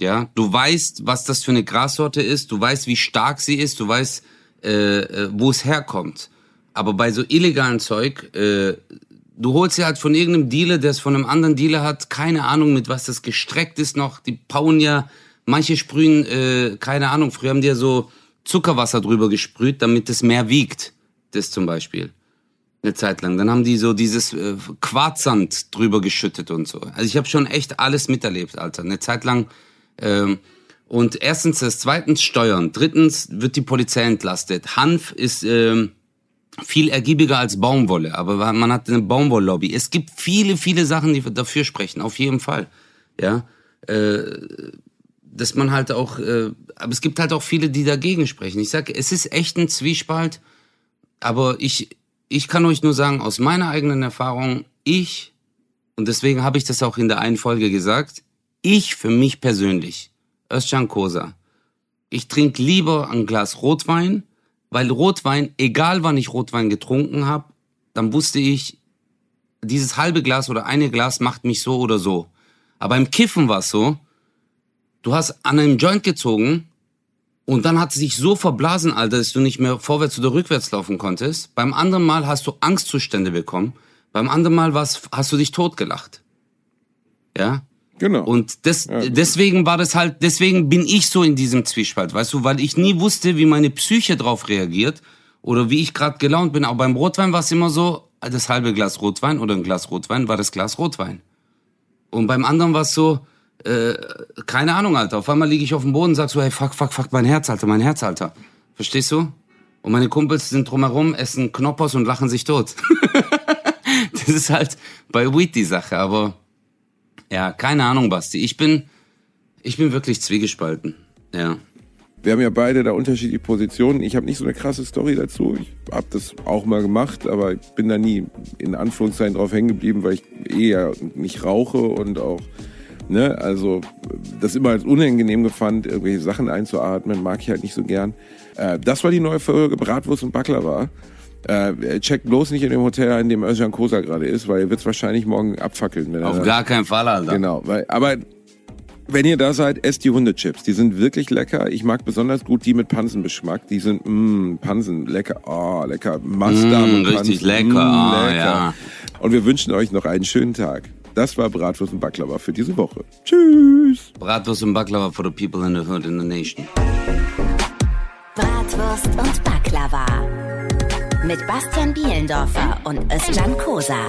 Ja, du weißt, was das für eine Grassorte ist, du weißt, wie stark sie ist, du weißt, äh, äh, wo es herkommt. Aber bei so illegalen Zeug, äh, du holst ja halt von irgendeinem Dealer, der es von einem anderen Dealer hat, keine Ahnung, mit was das gestreckt ist noch. Die bauen ja, manche sprühen, äh, keine Ahnung, früher haben die ja so Zuckerwasser drüber gesprüht, damit es mehr wiegt. Das zum Beispiel. Eine Zeit lang. Dann haben die so dieses äh, Quarzsand drüber geschüttet und so. Also ich habe schon echt alles miterlebt, Alter. Eine Zeit lang ähm, und erstens das, zweitens Steuern, drittens wird die Polizei entlastet. Hanf ist ähm, viel ergiebiger als Baumwolle, aber man hat eine Baumwolllobby. Es gibt viele, viele Sachen, die dafür sprechen, auf jeden Fall. Ja, äh, dass man halt auch, äh, aber es gibt halt auch viele, die dagegen sprechen. Ich sage, es ist echt ein Zwiespalt, aber ich, ich kann euch nur sagen, aus meiner eigenen Erfahrung, ich, und deswegen habe ich das auch in der einen Folge gesagt, ich für mich persönlich, Özcan Kosa, ich trinke lieber ein Glas Rotwein, weil Rotwein, egal wann ich Rotwein getrunken habe, dann wusste ich, dieses halbe Glas oder eine Glas macht mich so oder so. Aber im Kiffen war es so, du hast an einem Joint gezogen und dann hat es sich so verblasen, Alter, dass du nicht mehr vorwärts oder rückwärts laufen konntest. Beim anderen Mal hast du Angstzustände bekommen. Beim anderen Mal hast du dich totgelacht. Ja? Genau. Und das, ja. deswegen war das halt, deswegen bin ich so in diesem Zwiespalt, weißt du, weil ich nie wusste, wie meine Psyche drauf reagiert oder wie ich gerade gelaunt bin. Aber beim Rotwein war es immer so, das halbe Glas Rotwein oder ein Glas Rotwein war das Glas Rotwein. Und beim anderen war es so, äh, keine Ahnung, Alter. Auf einmal liege ich auf dem Boden und sag so, hey, fuck, fuck, fuck, mein Herz, Alter, mein Herz, Alter. Verstehst du? Und meine Kumpels sind drumherum, essen Knoppers und lachen sich tot. das ist halt bei Weed die Sache, aber ja, keine Ahnung, Basti. Ich bin, ich bin wirklich zwiegespalten. Ja. wir haben ja beide da unterschiedliche Positionen. Ich habe nicht so eine krasse Story dazu. Ich habe das auch mal gemacht, aber ich bin da nie in Anführungszeichen drauf hängen geblieben, weil ich eher nicht rauche und auch, ne, also das immer als unangenehm gefand, irgendwelche Sachen einzuatmen, mag ich halt nicht so gern. Äh, das war die neue Folge Bratwurst und Baklava. Äh, checkt bloß nicht in dem Hotel, in dem Özcan Kosa gerade ist, weil er wird es wahrscheinlich morgen abfackeln. Wenn Auf er gar keinen Fall, Alter. Genau, weil, aber wenn ihr da seid, esst die Hundechips. Die sind wirklich lecker. Ich mag besonders gut die mit Pansenbeschmack. Die sind, mh, Pansen, lecker. Oh, lecker. Mazda Mm, mit Pansen. richtig lecker. Mm, Ah, lecker. ja. Und wir wünschen euch noch einen schönen Tag. Das war Bratwurst und Baklava für diese Woche. Tschüss. Bratwurst und Baklava for the people in the hood in the nation. Bratwurst und Baklava. Mit Bastian Bielendorfer und Özcan Kosa.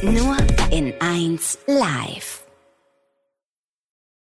Nur in 1 live.